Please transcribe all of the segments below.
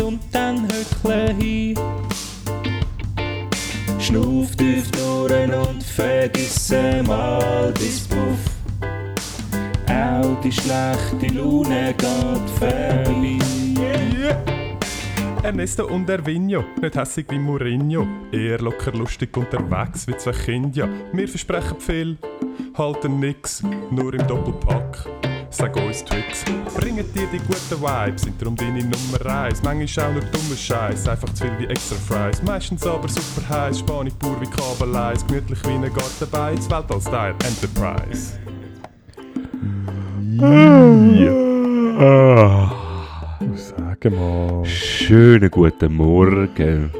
und dann höckle hin. Schnuff tief durch und vergiss mal bis Puff. Auch die schlechte Laune geht vorbei. Ernesto und Ervinho, nicht hässig wie Mourinho. Eher locker lustig unterwegs wie zwei Kinder. Wir versprechen viel, halten nix, nur im Doppelpack. Sag uns Tricks, bringen dir die guten Vibes, sind darum deine Nummer 1. Manchmal auch nur dummer Scheiß, einfach zu viel wie extra Fries. Meistens aber super heiß, Spanisch pur wie Kabeleis, gemütlich wie ein Gartenbeiz, Weltall-Style Enterprise. Sag mal. Schönen guten Morgen.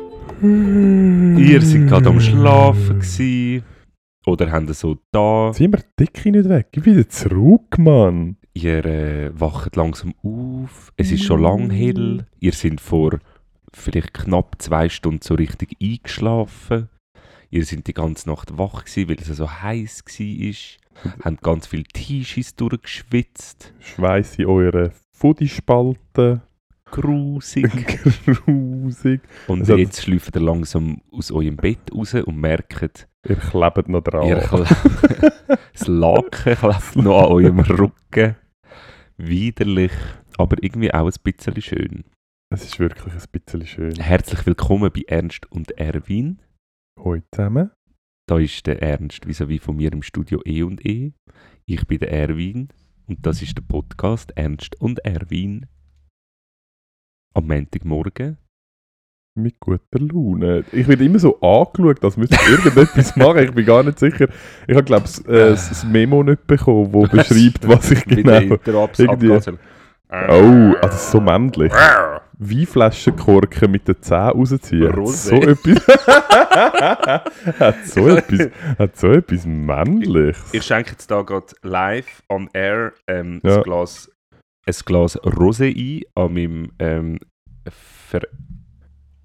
Ihr seid gerade am Schlafen gsi oder habt ihr so da. Zieh mir die Decke nicht weg, geh wieder zurück, Mann. Ihr äh, wacht langsam auf. Es ist schon lang hell. Ihr seid vor vielleicht knapp zwei Stunden so richtig eingeschlafen. Ihr seid die ganze Nacht wach gsi, weil es so heiß war. Habt ganz viel T-Shirts durchgeschwitzt. Schweiß in eure Fuddispalten. Grusig. Grusig. Und Also- jetzt schlüpft ihr langsam aus eurem Bett raus und merkt, Ihr klebt noch dran. ihr kle- das Laken klebt noch an eurem Rücken. Widerlich, aber irgendwie auch ein bisschen schön. Es ist wirklich ein bisschen schön. Herzlich willkommen bei Ernst und Erwin. Heute zusammen. Da ist der Ernst vis-à-vis von mir im Studio E und E. Ich bin der Erwin und das ist der Podcast Ernst und Erwin. Am Montagmorgen. Mit guter Laune. Ich werde immer so angeschaut, als müsste ich irgendetwas machen. Ich bin gar nicht sicher. Ich habe, glaube ich, äh, das Memo nicht bekommen, das beschreibt, was ich genau... irgendwie- Oh, also so männlich. Weinflaschenkorken mit den Zähnen rausziehen. Rosé. So etwas... hat, so etwas hat so etwas Männliches. Ich schenke jetzt da gerade live on air ähm, Ja. ein, Glas, ein Glas Rosé ein an meinem ähm,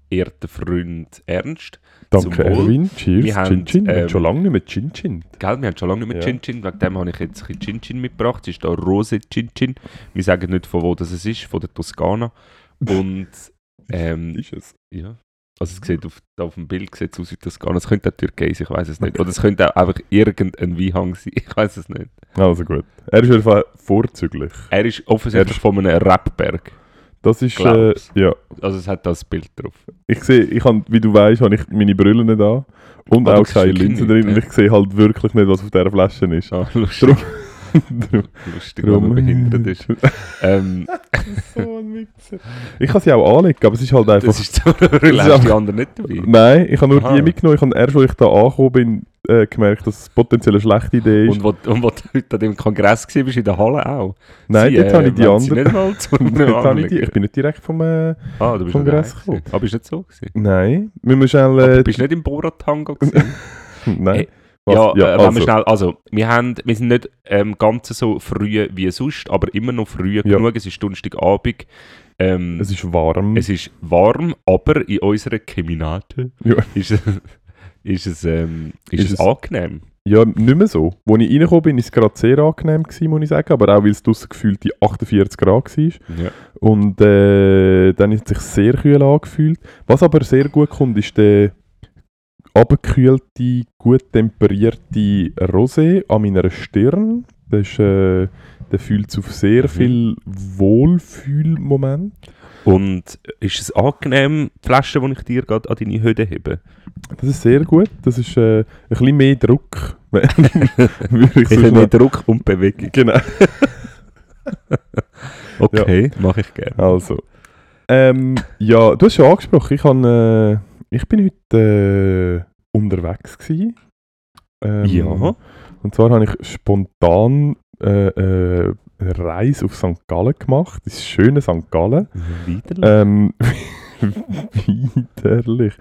verehrten Freund Ernst. Danke. Erwin. Cheers. Wir haben, Chin Chin. Wir haben ähm, schon lange nicht mehr Chin Chin. Gell, wir haben schon lange nicht mehr Ja. Chin Chin, wegen dem habe ich jetzt ein Chin Chin mitgebracht. Es ist da Rosé Chin Chin. Wir sagen nicht, von wo das es ist, von der Toskana. Und ähm, Ist es. ja, also es sieht auf, auf dem Bild sieht es aus wie Toskana. Es könnte auch Türkei sein, ich weiß es nicht. Oder es könnte auch einfach irgendein Weinhang sein, ich weiß es nicht. Also gut. Er ist auf jeden Fall vorzüglich. Er ist offensichtlich Er ist- von einem Rapberg. Das ist, äh, ja. Also es hat das Bild drauf. Ich sehe, ich habe, wie du weißt, habe ich meine Brille nicht an. Und du auch keine wirklich Linse nicht, drin. ja. Und ich sehe halt wirklich nicht, was auf dieser Flasche ist. Ah, lustig, Drum- lustig wenn man behindert ist. Ähm, so ein Wichser. Ich kann sie auch anlegen, aber es ist halt einfach... das ist so, ist die anderen nicht dabei. Nein, ich habe nur Aha. die mitgenommen. Ich habe erst, als ich da angekommen bin, äh, gemerkt, dass es potenziell eine schlechte Idee ist. Und wo, und wo du heute an dem Kongress warst, bist in der Halle auch. Nein, Sie, dort habe ich die Dort habe ich, die, ich anlegen. bin nicht direkt vom... Äh, Ah, du bist Kongress gewesen. Aber bist nicht so gewesen. nein, müssen wir schnell... Aber Äh, du bist nicht im Borat-Tango gewesen. nein. Äh, Was? ja, äh, wenn also, wir schnell, also, wir, haben, wir sind nicht ähm, ganz so früh wie sonst, aber immer noch früh Ja. genug. Es ist Donnerstagabend. Ähm, es ist warm. es ist warm, aber in unserer Keminate Ja. ist, es- ist, es, ähm, ist, Ist es es- angenehm. Ja, nicht mehr so. Als ich reingekommen bin, war es gerade sehr angenehm, gewesen, muss ich sagen. Aber auch, weil es draussen gefühlt die 48 Grad war. Ja. Und äh, dann hat es sich sehr kühl angefühlt. Was aber sehr gut kommt, ist der abgekühlte, gut temperierte Rosé an meiner Stirn. Das ist, äh, der fühlt sich auf sehr Mhm. viel Wohlfühlmoment. Und ist es angenehm, die Flasche, die ich dir gerade an deine Hütte habe? Das ist sehr gut. Das ist äh, ein bisschen mehr Druck. Ich so habe mehr Druck und Bewegung. Genau. Okay, mache ich gerne. Also. Ähm, ja, du hast schon angesprochen, ich, han, äh, ich bin heute äh, unterwegs. Gewesen. Ähm, Ja. Und zwar habe ich spontan äh, äh, eine Reise auf St. Gallen gemacht. Das schöne St. Gallen. Wieder? Ähm, widerlich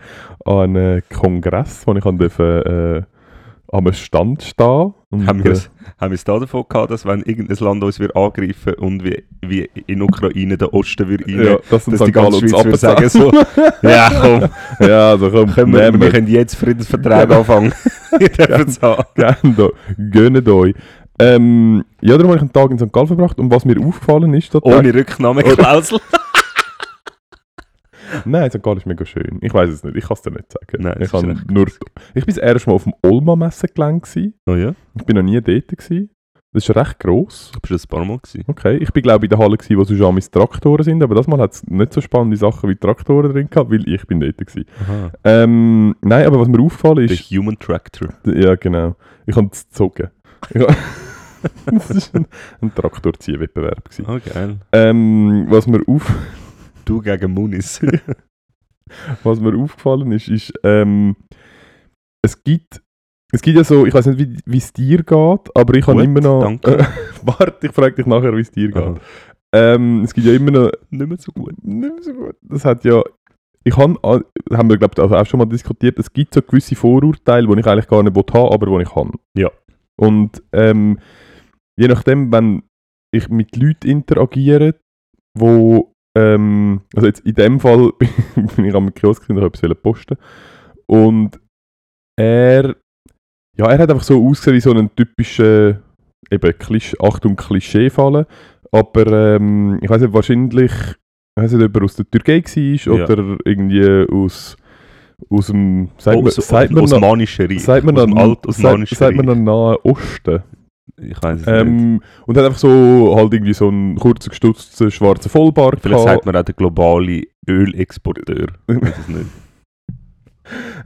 an einen Kongress, wo ich an durfte, äh, am Stand stehen. Und, Haben wir äh, es haben wir es da davon gehabt, dass wenn irgendein Land uns wird angreifen und wie, wie in Ukraine der Osten wird rein, ja, das dass die ganze Schweiz würde sagen so, ja komm, Ja, also komm, können wir, wir wir. können jetzt Friedensvertrag anfangen. Ihr dürft es haben. Gönnt euch. Ähm, ja, darum habe ich einen Tag in St. Gallen verbracht und was mir aufgefallen ist, Ohne Rücknahmeklausel. Nein, St. Gallen ist mega schön. Ich weiß es nicht, ich kann es dir nicht sagen. Nein, ich, recht nur, ich bin das erste Mal auf dem Olma-Messegelände. Oh ja? Ich bin noch nie dort. Gewesen. Das ist recht gross. Du bist ein paar Mal gewesen. Okay, ich bin glaube ich in der Halle, gewesen, wo sonst auch Traktoren sind, aber das Mal hat es nicht so spannende Sachen wie Traktoren drin gehabt, weil ich bin dort gewesen. Aha. Ähm, nein, aber was mir aufgefallen Der ist... Human Tractor. Ja, genau. Ich habe es gezogen. Das war ein, ein Traktorziehwettbewerb. Oh geil. Ähm, was, mir auf, Du gegen Munis. was mir aufgefallen ist, ist, ähm, es gibt, es gibt ja so, ich weiß nicht, wie es dir geht, aber ich habe immer noch. danke. Äh, warte, ich frage dich nachher, wie es dir geht. Aha. Ähm, es gibt ja immer noch. Nicht mehr so gut. Nicht mehr so gut. Das hat ja. Ich habe, haben wir glaube ich also auch schon mal diskutiert, es gibt so gewisse Vorurteile, die ich eigentlich gar nicht haben will, aber die ich kann. Ja. Und ähm, je nachdem, wenn ich mit Leuten interagiere, wo, ähm, also jetzt in dem Fall bin ich am Kiosk und habe etwas posten und er, ja, er hat einfach so ausgesehen wie so ein typischer, eben, Klisch, Achtung, Klischee-Fallen, aber ähm, ich weiß nicht, wahrscheinlich, ich weiß nicht, ob er aus der Türkei war Ja. oder irgendwie aus, aus dem, sagt man, Aus, sagt man Osmanische Reich. sagt man aus dem sagt, Alt-Osmanischen sagt man Reich. Nahen Osten. Ich weiß es nicht. Ähm, und hat einfach so halt irgendwie so einen kurzen gestutzten schwarzen Vollbart Vielleicht gehabt. sagt man auch der globale Ölexporteur. Ich weiß es nicht.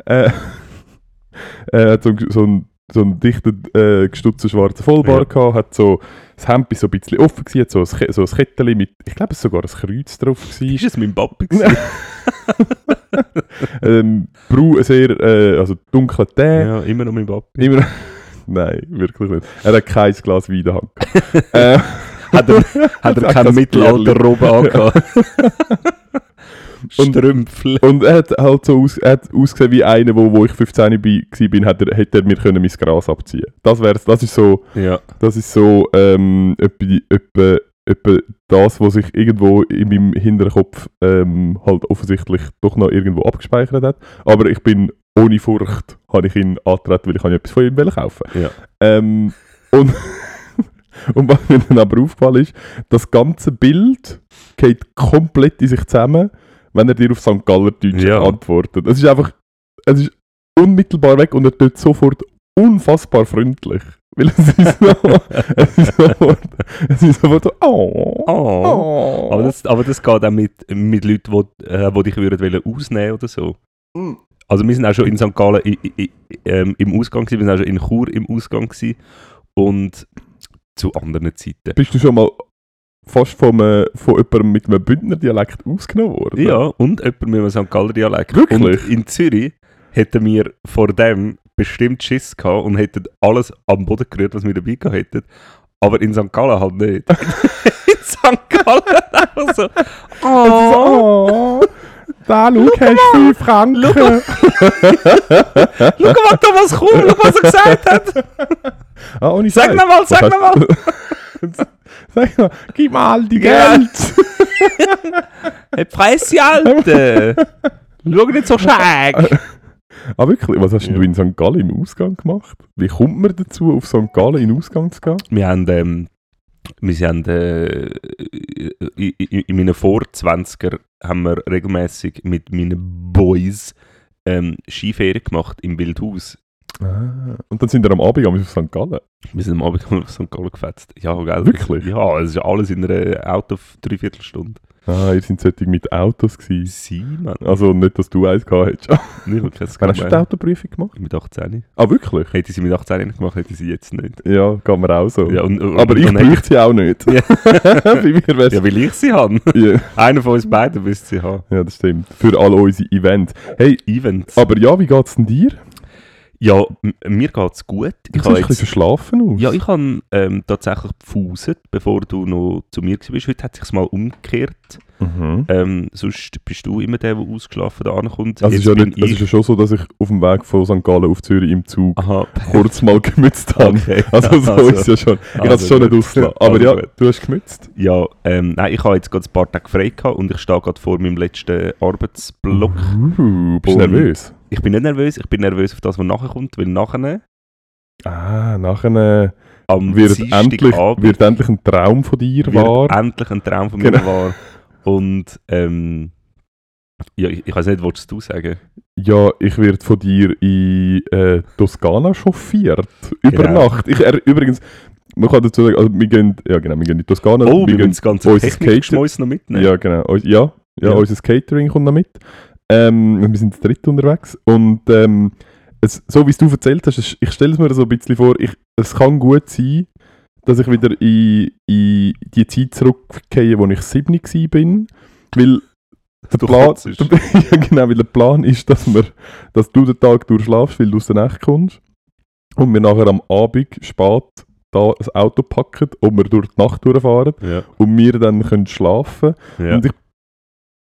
Äh, er hat so, so einen so einen dichten, äh, gestutzten schwarzen Vollbart gehabt, hat so, das Hemd so ein bisschen offen gewesen, hat so ein, so ein Kettchen mit, ich glaube es sogar ein Kreuz drauf gewesen. Ist es mein Papi ähm, brau, sehr, äh, also dunkler Tee. Ja, immer noch mein Papi. Immer, nein, wirklich nicht. Er hat kein Glas Wein in der Hand gehabt. äh, Hat er, hat er keinen Mittelalter-Robe angehabt? Und- Strümpfel. Und er hat halt so aus, er hat ausgesehen wie einer, wo, wo ich 15 bin, war, bin, hat er, hätte er mir können mein Gras abziehen Das wär's, das ist so, Ja. das ist so ähm, etwa, etwa, etwa das, was sich irgendwo in meinem Hinterkopf ähm, halt offensichtlich doch noch irgendwo abgespeichert hat. Aber ich bin ohne Furcht, habe ich ihn angetreten, weil ich habe etwas von ihm kaufen Ja. ähm, und, und was mir dann aber aufgefallen ist, das ganze Bild geht komplett in sich zusammen, wenn er dir auf St. Galler Deutsch Ja. antwortet. Es ist einfach, es ist unmittelbar weg und er tut sofort unfassbar freundlich. Weil es ist so, es ist sofort, es ist sofort so, oh, Oh. oh. Aber das, aber das geht auch mit, mit Leuten, die, äh, dich würden wollen ausnehmen oder so. Mm. Also wir sind auch schon in St. Gallen i, i, i, ähm, im Ausgang gewesen, wir sind auch schon in Chur im Ausgang gewesen und zu anderen Zeiten. Bist du schon mal fast von, einem, von jemandem mit einem Bündner Dialekt ausgenommen worden? Ja, und jemand mit einem St. Galler Dialekt. Wirklich? Und in Zürich hätten wir vor dem bestimmt Schiss gehabt und hätten alles am Boden gerührt, was wir dabei gehabt hätten. Aber in St. Gallen halt nicht. in St. Gallen einfach so. Oh, da, du 5 Franken. Schau mal, Thomas Kuhn, schau, was er gesagt hat. Ah, ohne Sag nochmal, Was sag nochmal. Sag mal, gib mal all die. Geld. Hey, Preise, Alte. Schau nicht so schräg. Ah, wirklich? Was hast denn Ja. du in St. Gallen im Ausgang gemacht? Wie kommt man dazu, auf St. Gallen in den Ausgang zu gehen? Wir haben, ähm, wir sind, äh, in, in in meinen Vor-20er haben wir regelmäßig mit meinen Boys ähm, Skiferien gemacht im Wildhaus. Ah, und dann sind wir am Abend auf St. Gallen. Wir sind am Abend auf St. Gallen gefetzt. Ja, gell? Wirklich? Ja, es ist alles in einer Auto auf Dreiviertelstunde. Ah, ihr seid solche mit Autos gewesen. Sie, Mann. Also nicht, dass du eins gehabt hättest. Nicht, ich hast du die. Autoprüfung gemacht? Mit 18. Ah, wirklich? Hätte sie mit 18 nicht gemacht, hätte sie jetzt nicht. Ja, geht mir auch so. Ja, und, und, Aber ich bräuchte sie auch nicht. Ja. Bei mir wär's... Ja, weil ich sie habe. Ja. Einer von uns beiden müsste sie haben. ja, das stimmt. Für all unsere Events. Hey, Events. aber ja, wie geht's denn dir? Ja, mir geht es gut. Ich habe ein bisschen verschlafen aus. ja, ich habe ähm, tatsächlich gefuset, bevor du noch zu mir warst. Heute hat es sich mal umgekehrt. Mhm. Ähm, sonst bist du immer der, der ausgeschlafen da ankommt. Also es ist, ja nicht, es ist ja schon so, dass ich auf dem Weg von St. Gallen auf Zürich im Zug Aha, kurz mal gemützt habe. okay. Also so ist es ja schon. Ich habe es also schon nicht ausgelassen. Aber Also ja, gut. du hast gemützt. Ja, ähm, nein, ich habe jetzt gerade ein paar Tage frei gehabt und ich stehe gerade vor meinem letzten Arbeitsblock. Uh, bist du nervös? Ich bin nicht nervös, ich bin nervös auf das, was nachher kommt, weil nachher Ah, nachher äh, am wird, endlich, Dienstagabend wird endlich ein Traum von dir wird wahr. endlich ein Traum von mir Genau. wahr. Und ähm, ja, ich, ich weiß nicht, wolltest du sagen? Ja, ich werde von dir in äh, Toskana chauffiert. Über Genau. Nacht. Ich, er, übrigens, man kann dazu sagen, also wir gehen, ja genau, wir gehen in Toskana. Oh, wir gehen, müssen das ganze unser Technikschmäus noch mitnehmen. Ja, genau. Ja, ja, Ja. unser Catering kommt noch mit. Ähm, wir sind zu dritt unterwegs. Und ähm, es, so wie es du erzählt hast, ich stelle es mir so ein bisschen vor, ich, es kann gut sein, dass ich wieder in, in die Zeit zurückgehe, wo ich 7 war. Weil der Du Plan, ja, genau, weil der Plan ist, dass, wir, dass du den Tag durchschlafst, weil du aus der Nacht kommst. Und wir nachher am Abend spät da ein Auto packen und wir durch die Nacht durchfahren Ja, und wir dann können schlafen ja. und ich,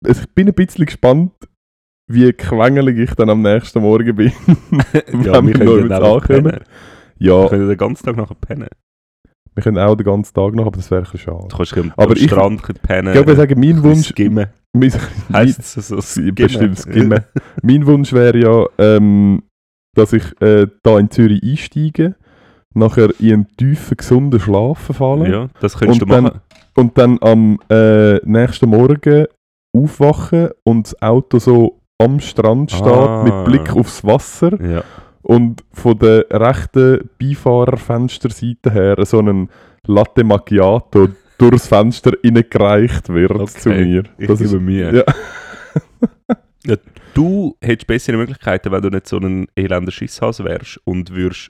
also ich bin ein bisschen gespannt, wie quengelig ich dann am nächsten Morgen bin. ja, wenn wir wir noch einfach ankommen. Ja, Wir können den ganzen Tag nachher pennen. wir können auch den ganzen Tag noch, aber das wäre ein schade. Du kannst am, Aber am ich- Strand pennen. Ich würde sagen, mein Wunsch... Skimmen. mein, Heisst es so? Skimmen? bestimmt skimmen. mein Wunsch wäre ja, ähm, dass ich äh, da in Zürich einsteige, nachher in einen tiefen, gesunden Schlaf verfalle Ja, das könntest Und du dann- machen. und dann am äh, nächsten Morgen aufwachen und das Auto so am Strand steht, Ah. mit Blick aufs Wasser Ja. und von der rechten Beifahrerfensterseite her so ein Latte Macchiato durchs Fenster reingereicht wird Okay, zu mir. Ich Das gebe ist, Mühe. ja. Ja, du hättest bessere Möglichkeiten, wenn du nicht so ein elender Schisshase wärst und würdest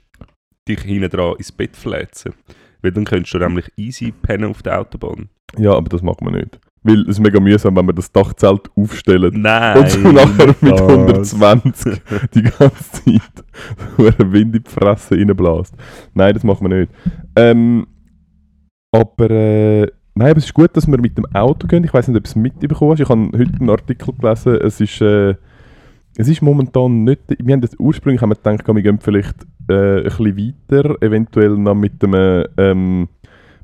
dich hinten dran ins Bett fläzen. Weil dann könntest du nämlich easy pennen auf der Autobahn. ja, aber das macht man nicht. Weil es ist mega mühsam, wenn man das Dachzelt aufstellt Nein! und so nachher mit das. 120 die ganze Zeit so einen Wind in die Fresse reinbläst. Nein, das macht man nicht. Ähm, aber äh, nein, aber es ist gut, dass wir mit dem Auto gehen. Ich weiß nicht, ob du es mitbekommen hast. Ich habe heute einen Artikel gelesen. Es ist, äh, es ist momentan nicht. Wir haben das ursprünglich haben wir gedacht, wir gehen vielleicht äh, ein bisschen weiter, eventuell noch mit einem, ähm,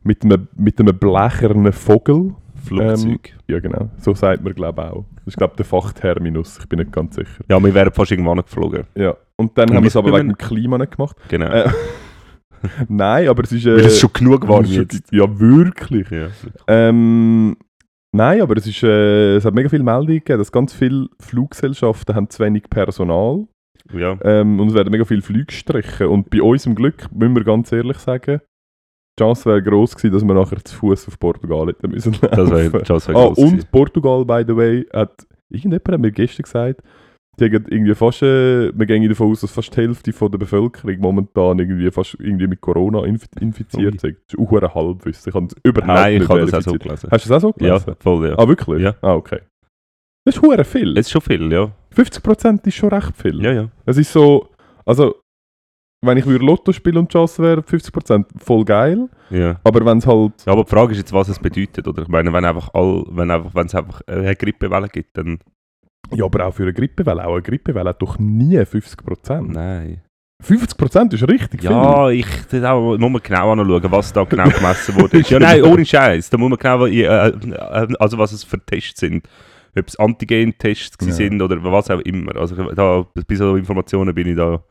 mit einem, mit einem blechernen Vogel. Flugzeug. Ja, genau. So sagt man, glaube ich, auch. Das ist, glaube ich, der Fachterminus. Ich bin nicht ganz sicher. ja, wir wären fast irgendwann geflogen. Ja. Und dann Und haben wir es aber wegen dem Klima nicht gemacht. Genau. Äh, Nein, aber es ist. Äh, Weil es schon genug warm jetzt. Ja, wirklich. Ja. Ähm, nein, aber es, ist, äh, es hat mega viele Meldungen gegeben, dass ganz viele Fluggesellschaften haben zu wenig Personal ja. ähm, und es werden mega viele Flüge gestrichen. Und bei uns im Glück, müssen wir ganz ehrlich sagen, Chance wäre gross gewesen, dass wir nachher zu Fuß auf Portugal hätten müssen Das wäre das wär Ah, gewesen. und Portugal, by the way, hat irgendjemand hat mir gestern gesagt, die haben irgendwie fast, äh, wir gehen davon aus, dass fast die Hälfte von der Bevölkerung momentan irgendwie fast irgendwie mit Corona inf infiziert sind. Das ist auch ein Halbwissen. Ich habe es überhaupt Nein, ich nicht habe das auch so gelesen. Hast du das auch so Ja, gelesen? voll, ja. Ah, wirklich? Ja. Ah, okay. Das ist hure viel. Es ist schon viel, ja. 50% ist schon recht viel. Ja, ja. Es ist so, also, wenn ich würde Lotto spielen und die Chance wäre 50% voll geil, ja. aber wenn es halt, Ja, aber die Frage ist jetzt, was es bedeutet, oder? Ich meine, wenn einfach all, wenn einfach, wenn es einfach eine Grippewelle gibt, dann ja, aber auch für eine Grippewelle, auch eine Grippewelle hat doch nie 50%. nein. 50% ist richtig. Ja, ich, da muss man genau anschauen, was da genau gemessen wurde. Ja, nein, ohne Scheiß. Da muss man genau, äh, äh, also was es für Tests sind. Ob es Antigen-Tests Ja. sind oder was auch immer. Also da, bei so Informationen bin ich da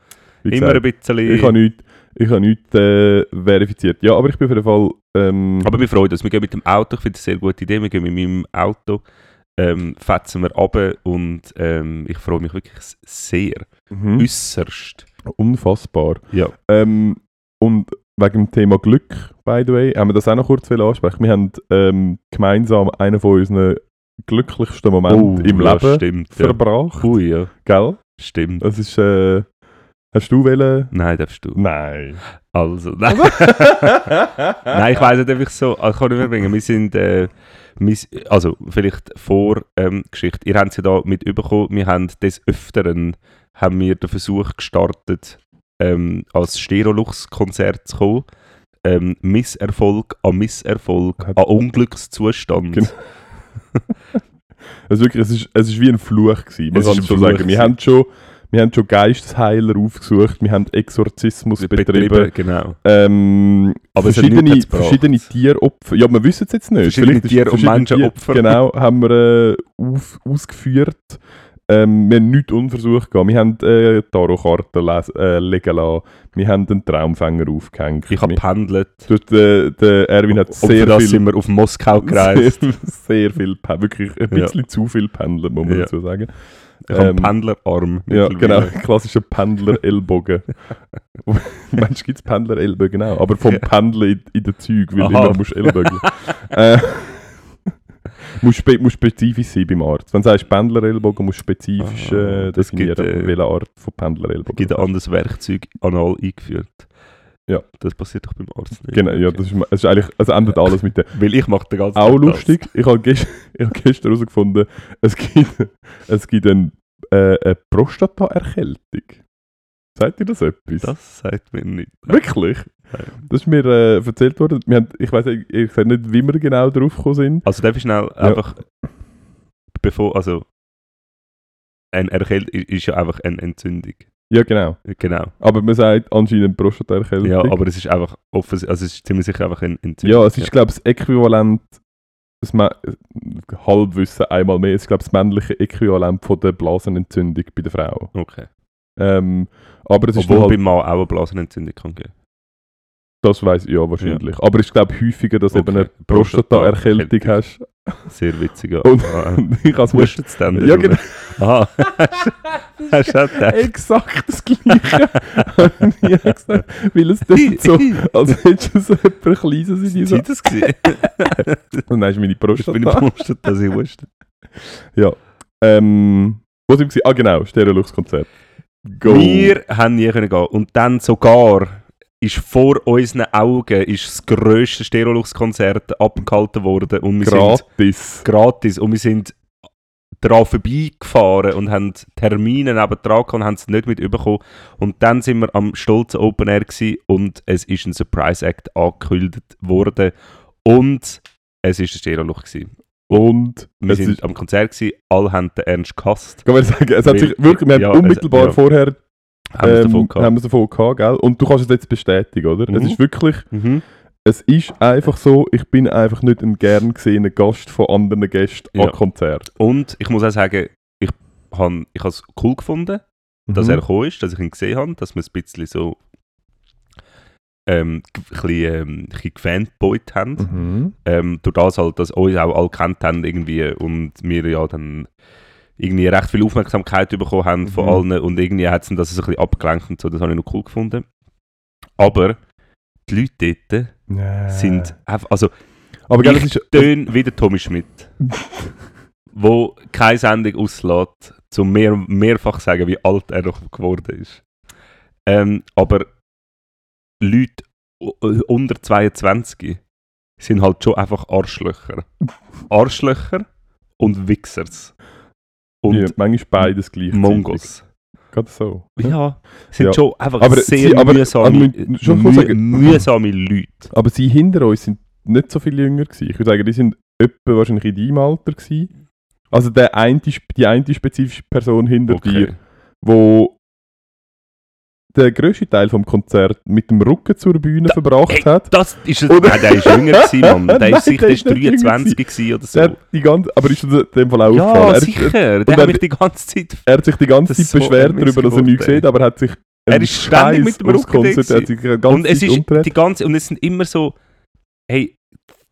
immer ein bisschen... ich habe nichts, ich habe nichts äh, verifiziert. Ja, aber ich bin auf jeden Fall, ähm, aber wir freuen uns. Wir gehen mit dem Auto. Ich finde das eine sehr gute Idee. Wir gehen mit meinem Auto, ähm, fetzen wir runter und ähm, ich freue mich wirklich sehr. mhm, Äußerst. unfassbar. Ja. Ähm, und wegen dem Thema Glück, by the way, haben wir das auch noch kurz ansprechen. Wir haben ähm, gemeinsam einen von unseren glücklichsten Momente im Oh, ja, Leben stimmt. Ja. verbracht. Ui, ja. Gell? Stimmt. Das ist, äh, hast du wollen? Nein, darfst du. Nein. Also, nein. nein, ich weiß nicht, ob ich so. Also, ich kann nicht mehr bringen. Wir sind. Äh, also, vielleicht vor ähm, Geschichte. Ihr habt es ja da mit überkommen. Wir haben des Öfteren haben wir den Versuch gestartet, ähm, als Stereolux-Konzert zu kommen. Ähm, Misserfolg an Misserfolg, an Unglückszustand. Genau. Also wirklich, es ist, es ist wie ein Fluch gewesen, man Es kann schon sagen. Wir haben schon, wir haben schon Geistesheiler aufgesucht, wir haben Exorzismus betrieben. genau. Ähm, Aber verschiedene, verschiedene Tieropfer, ja, wir wissen es jetzt nicht. Verschiedene Vielleicht Tier- und Menschenopfer. Genau, haben wir äh, auf, ausgeführt. Ähm, wir haben nichts unversucht gehabt. Wir haben äh, Tarotkarten les- äh, legen lassen. Wir haben den Traumfänger aufgehängt. Ich habe pendelt. Äh, der Erwin hat sehr das viel, sind wir auf Moskau gereist. sehr, sehr viel, wirklich ein Ja. bisschen zu viel Pendeln, muss man Ja. dazu sagen. Ich habe Ähm, einen Pendlerarm. Ja, genau, klassischer Pendler-Ellbogen. Mensch, gibt es Pendler-Ellbogen genau, aber vom. Pendeln in, in den Zügen, weil Aha. immer musst Ellbogen. äh, muss, spe muss spezifisch sein beim Arzt. Wenn du sagst Pendler-Ellbogen, musst du spezifisch Ah, äh, das definieren, gibt, äh, welche Art von Pendler-Ellbogen. gibt ein anderes Werkzeug anal eingeführt. Ja. Das passiert doch beim Arzt nicht. Genau, ja, das ist, es ist eigentlich, also endet alles mit der. Weil ich mache den ganzen Auch Tag das. lustig, ich habe gest hab gestern herausgefunden, es gibt, es gibt ein, äh, eine Prostata-Erkältung. Sagt ihr das etwas? Das sagt mir nicht. Wirklich? Nein. Das ist mir äh, erzählt worden. Wir haben, ich weiß ehrlich gesagt nicht, wie wir genau drauf gekommen sind. Also darf ich schnell einfach, bevor, also ein Erkältung ist ja einfach eine Entzündung. Ja, genau. Genau. Aber man sagt anscheinend Prostata-Erkältung. Ja, aber es ist einfach offen, also es ist ziemlich sicher einfach eine Entzündung. Ja, es ist, glaube ich, das Äquivalent, das Ma Halbwissen einmal mehr, es ist, glaube ich, das männliche Äquivalent von der Blasenentzündung bei der Frau. Okay. Ähm, aber es ist Obwohl dann beim halt, Mann auch eine Blasenentzündung kann geben. das weiß ich ja wahrscheinlich. Aber es ist, glaube ich, häufiger, dass du eben Okay. eine Prostata-Erkältung hast. Sehr witziger. Und Ah, ich habe Hustet es dann? Ja, genau. Aha. Hast du gedacht? Exakt das Gleiche. habe ich nie gesagt. Weil es dort so, als hättest du so etwas Kleines in dir. war das? gewesen? Und dann ist meine bin Prostata. gepostet, dass ich wusste. Ähm, wo sind wir? Ah, genau, Stereolux-Konzert. Wir haben nie können gehen. Und dann sogar ist vor unseren Augen ist das grösste Stereolux-Konzert abgehalten worden. Und wir sind Gratis. gratis. Und wir sind daran vorbeigefahren und haben Termine neben dran gehabt und haben es nicht mit bekommen. Und dann sind wir am stolzen Open Air und es ist ein Surprise Act angekündigt worden. Und es ist ein Stereolux gewesen. Und Wir es sind am Konzert gewesen, alle haben den Ernst gehasst. kann man sagen, es hat sich wirklich, wir haben ja, es- unmittelbar ja. vorher Haben wir ähm, davon gehabt. haben wir es davon gehabt, gell? Und du kannst es jetzt bestätigen, oder? Es Mhm. ist wirklich, Mhm. es ist einfach so, ich bin einfach nicht ein gern gesehener Gast von anderen Gästen Ja. an Konzert. Und ich muss auch sagen, ich habe ich es cool gefunden, dass Mhm. er gekommen ist, dass ich ihn gesehen habe, dass wir ein bisschen so ähm, ein bisschen, ähm, ein bisschen gefanboyt haben. Mhm. Ähm, durch das halt, dass uns auch alle kennt haben irgendwie und wir ja dann irgendwie recht viel Aufmerksamkeit bekommen haben von Mhm. allen und irgendwie hat es das so ein bisschen abgelenkt und so, das habe ich noch cool gefunden. Aber die Leute dort Nee. sind einfach, also Aber ich ist, töne wie der Tommy Schmidt, wo keine Sendung auslässt, zum mehr, mehrfach sagen, wie alt er noch geworden ist. Ähm, aber Leute unter 22 sind halt schon einfach Arschlöcher. Arschlöcher und Wichsers. Und ja, manchmal beides gleich. Mongos. Gerade so. Ja, sind Ja. schon einfach Aber sehr sie- aber- mühsame, also wir müssen schon mü sagen- mühsame Leute. Aber sie hinter uns sind nicht so viel jünger gewesen. Ich würde sagen, die sind etwa wahrscheinlich in deinem Alter gewesen. Also der eine, die eine spezifische Person hinter dir, wo der grösste Teil vom Konzert mit dem Rücken zur Bühne Da- verbracht Hey, hat. Das ist. Oder- Nein, der ist jünger gewesen, Mann. Der ist sicher der der ist ist nicht jünger 23 gewesen oder so. Der die ganze, aber ist in dem Fall auch ja, aufgefallen? Er, sicher. und Der er- hat mich die ganze Zeit... er hat sich die ganze Zeit so beschwert darüber, dass er nichts ey. sieht, aber er hat sich Er ist ständig Scheiß mit dem Rücken er Und es ist umgedreht. die ganze... Und es sind immer so... Hey,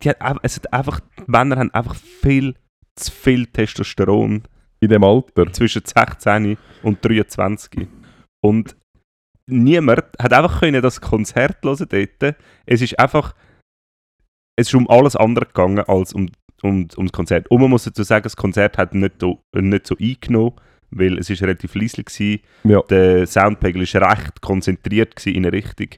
die hat, hat einfach... Die Männer haben einfach viel zu viel Testosteron in dem Alter. zwischen 16 und 23. Und niemand hat einfach können das Konzert hören dort. Es ist einfach... Es ist um alles andere gegangen als um, um, um das Konzert. Und man muss dazu sagen, das Konzert hat nicht so, nicht so eingenommen, weil es ist relativ leislich war. Ja. Der Soundpegel war recht konzentriert in eine Richtung,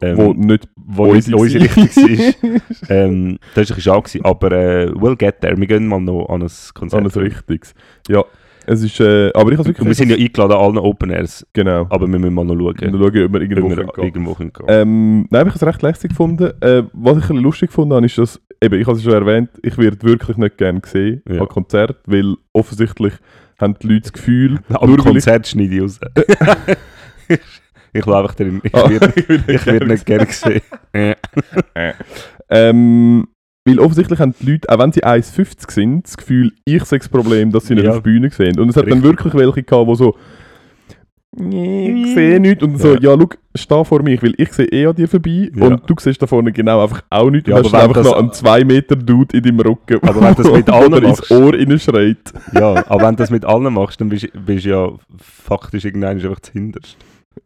ähm, wo nicht wo nicht unsere unsere war. Ähm, das war ein bisschen schade, aber äh, we'll get there. Wir gehen mal noch an ein Konzert. Alles Richtiges. Ja. Es ist, äh, aber ich habe wirklich... Wir sind ja eingeladen allen Open Airs, Genau. aber wir müssen mal noch schauen, dann schauen, ob wir irgendwo wir gehen. irgendwo gehen Ähm, nein, ich habe es recht lässig gefunden. Äh, was ich lustig gefunden habe, ist, dass, eben, ich habe es schon erwähnt, ich werde wirklich nicht gerne gesehen Ja. an Konzert, weil offensichtlich haben die Leute das Gefühl, Am ich, Konzert schneide ich raus. ich lasse einfach drin. Ich Ah, werde ich will ich werd nicht gerne gesehen. Äh. Ähm, weil offensichtlich haben die Leute, auch wenn sie 1,50 sind, das Gefühl, ich sehe das Problem, dass sie nicht Ja. auf die Bühne sehen. Und es hat dann Richtig. wirklich welche gehabt, die so «Nee, ich sehe nichts und so, ja, Ja. schau, steh vor mir, weil ich sehe eh an dir vorbei Ja. und du siehst da vorne genau einfach auch nichts Ja, und hast dann einfach das- noch einen 2 Meter Dude in deinem Rücken, Aber wenn du das mit allen der ins machst- Ohr reinschreit. Ja, aber wenn du das mit allen machst, dann bist du ja faktisch irgendwann einfach zu hinterst.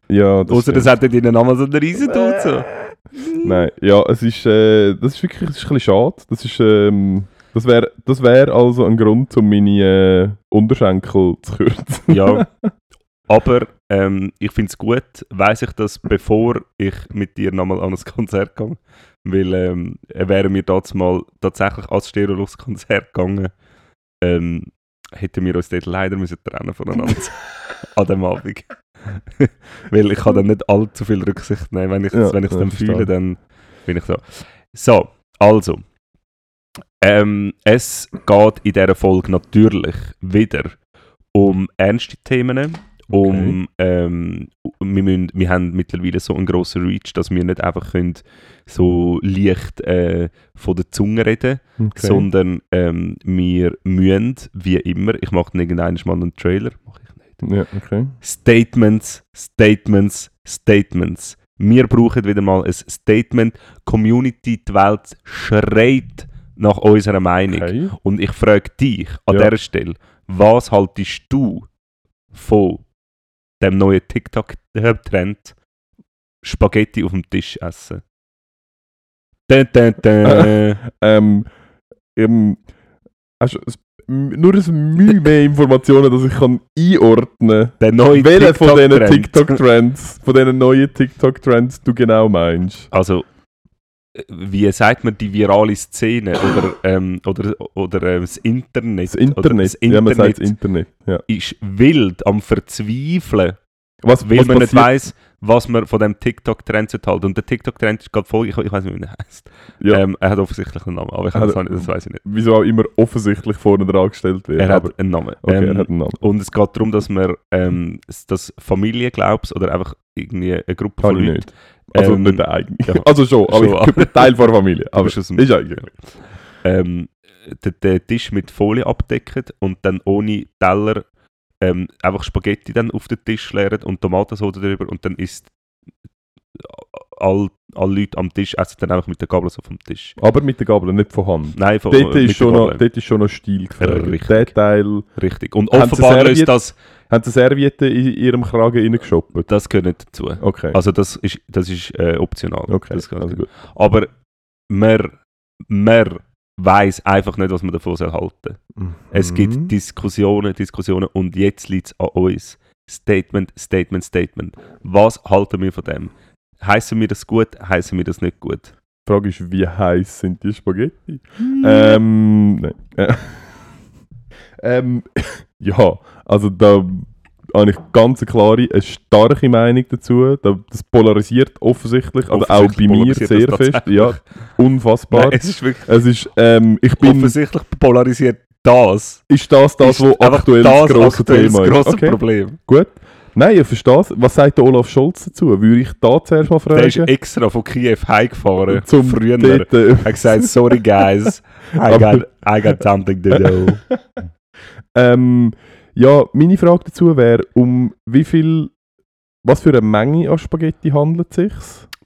Ja, das Außer das hat innen einmal so einen riesen Dude so. Nein, ja, es ist, äh, das ist wirklich das ist ein bisschen schade. Das ist, ähm, das wäre das wär also ein Grund, um meine äh, Unterschenkel zu kürzen. Ja. Aber ähm, ich finde es gut, weiss ich das, bevor ich mit dir nochmal an ein Konzert gehe. Weil ähm, wären wir dort mal tatsächlich als Stereolux-Konzert gegangen, ähm, hätten wir uns dort leider müssen trennen voneinander an dem Abend. Weil ich kann dann nicht allzu viel Rücksicht nehmen. Wenn ich es Ja, wenn ich's ja, dann verstehe. fühle, dann bin ich so. So, also. Ähm, es geht in dieser Folge natürlich wieder um ernste Themen. Um, ähm, wir, müssen, wir haben mittlerweile so einen grossen Reach, dass wir nicht einfach können so leicht äh, von der Zunge reden Okay. sondern ähm, wir müssen, wie immer, ich mache irgendwann mal einen Trailer, mache. Ja, okay. Statements, Statements, Statements. Wir brauchen wieder mal ein Statement. Community, die Welt schreit nach unserer Meinung. okay. Und ich frage dich an Ja. dieser Stelle, was haltest du von dem neuen TikTok-Trend Spaghetti auf dem Tisch essen? Dun, dun, dun. Ähm, ähm, hast du nur ein Mühe mehr Informationen, dass ich kann einordnen kann, welche von diesen TikTok-Trend. TikTok-Trends, von diesen neuen TikTok-Trends du genau meinst. Also, äh, wie sagt man die virale Szene oder, ähm, oder, oder ähm, das Internet? Das Internet, das ja, man sagt Internet das Internet. Ja. ist wild am Verzweifeln, Was, weil was man nicht passiert- weiss, was man von dem TikTok-Trend sollte. Und der TikTok-Trend ist gerade voll, ich, ich weiß nicht, wie er heißt. Ja, Ähm, er hat offensichtlich einen Namen, aber ich das, das weiß ich nicht. wieso auch immer offensichtlich vorne dran gestellt wird. Er aber, hat einen Namen. okay, Ähm, er hat einen Namen. und es geht darum, dass man ähm, das Familienglaubs oder einfach irgendwie eine Gruppe Kann von Leuten nicht. Also ähm, nicht der eigene. ja. Also schon, aber Schon, ich bin Teil von der Familie. Aber dem- ist eigentlich. ähm, den, den Tisch mit Folie abdecken und dann ohne Teller ähm, einfach Spaghetti dann auf den Tisch leeren und Tomatensauce drüber und dann ist all, alle Leute am Tisch essen dann einfach mit der Gabel so vom Tisch. Aber mit der Gabel, nicht von Hand. Nein, von, Dort ist, schon der noch, dort ist schon noch Stil gefragt. Teil... Richtig. Und offenbar löst das, Haben sie Servietten in ihrem Kragen reingeshoppt? das gehört nicht dazu. Okay. Also das ist, das ist äh, optional. okay, also. Aber man, man weiß einfach nicht, was man davon soll halten Es Mhm. gibt Diskussionen, Diskussionen und jetzt liegt es an uns. Statement, Statement, Statement. Was halten wir von dem? Heißen wir das gut, heißen wir das nicht gut? Die Frage ist, wie heiß sind die Spaghetti? Ähm, nein. Äh, ähm, ja, also da habe ich ganz eine klare, eine starke Meinung dazu. Da, das polarisiert offensichtlich, also auch bei mir sehr das fest. Ja, unfassbar. Nein, es ist wirklich es ist, ähm, ich bin, offensichtlich polarisiert das. ist das das, ist was aktuell das, grosse aktuell Thema das ist? grosse Okay, Problem. gut. Nein, ich verstehe es. Was sagt der Olaf Scholz dazu? Würde ich da zuerst mal Der ist fragen? extra von Kiew heimgefahren. Zum früher. äh, Er hat gesagt, sorry guys, I got, I got something to do. Ähm, ja, meine Frage dazu wäre, um wie viel, was für eine Menge an Spaghetti handelt es sich?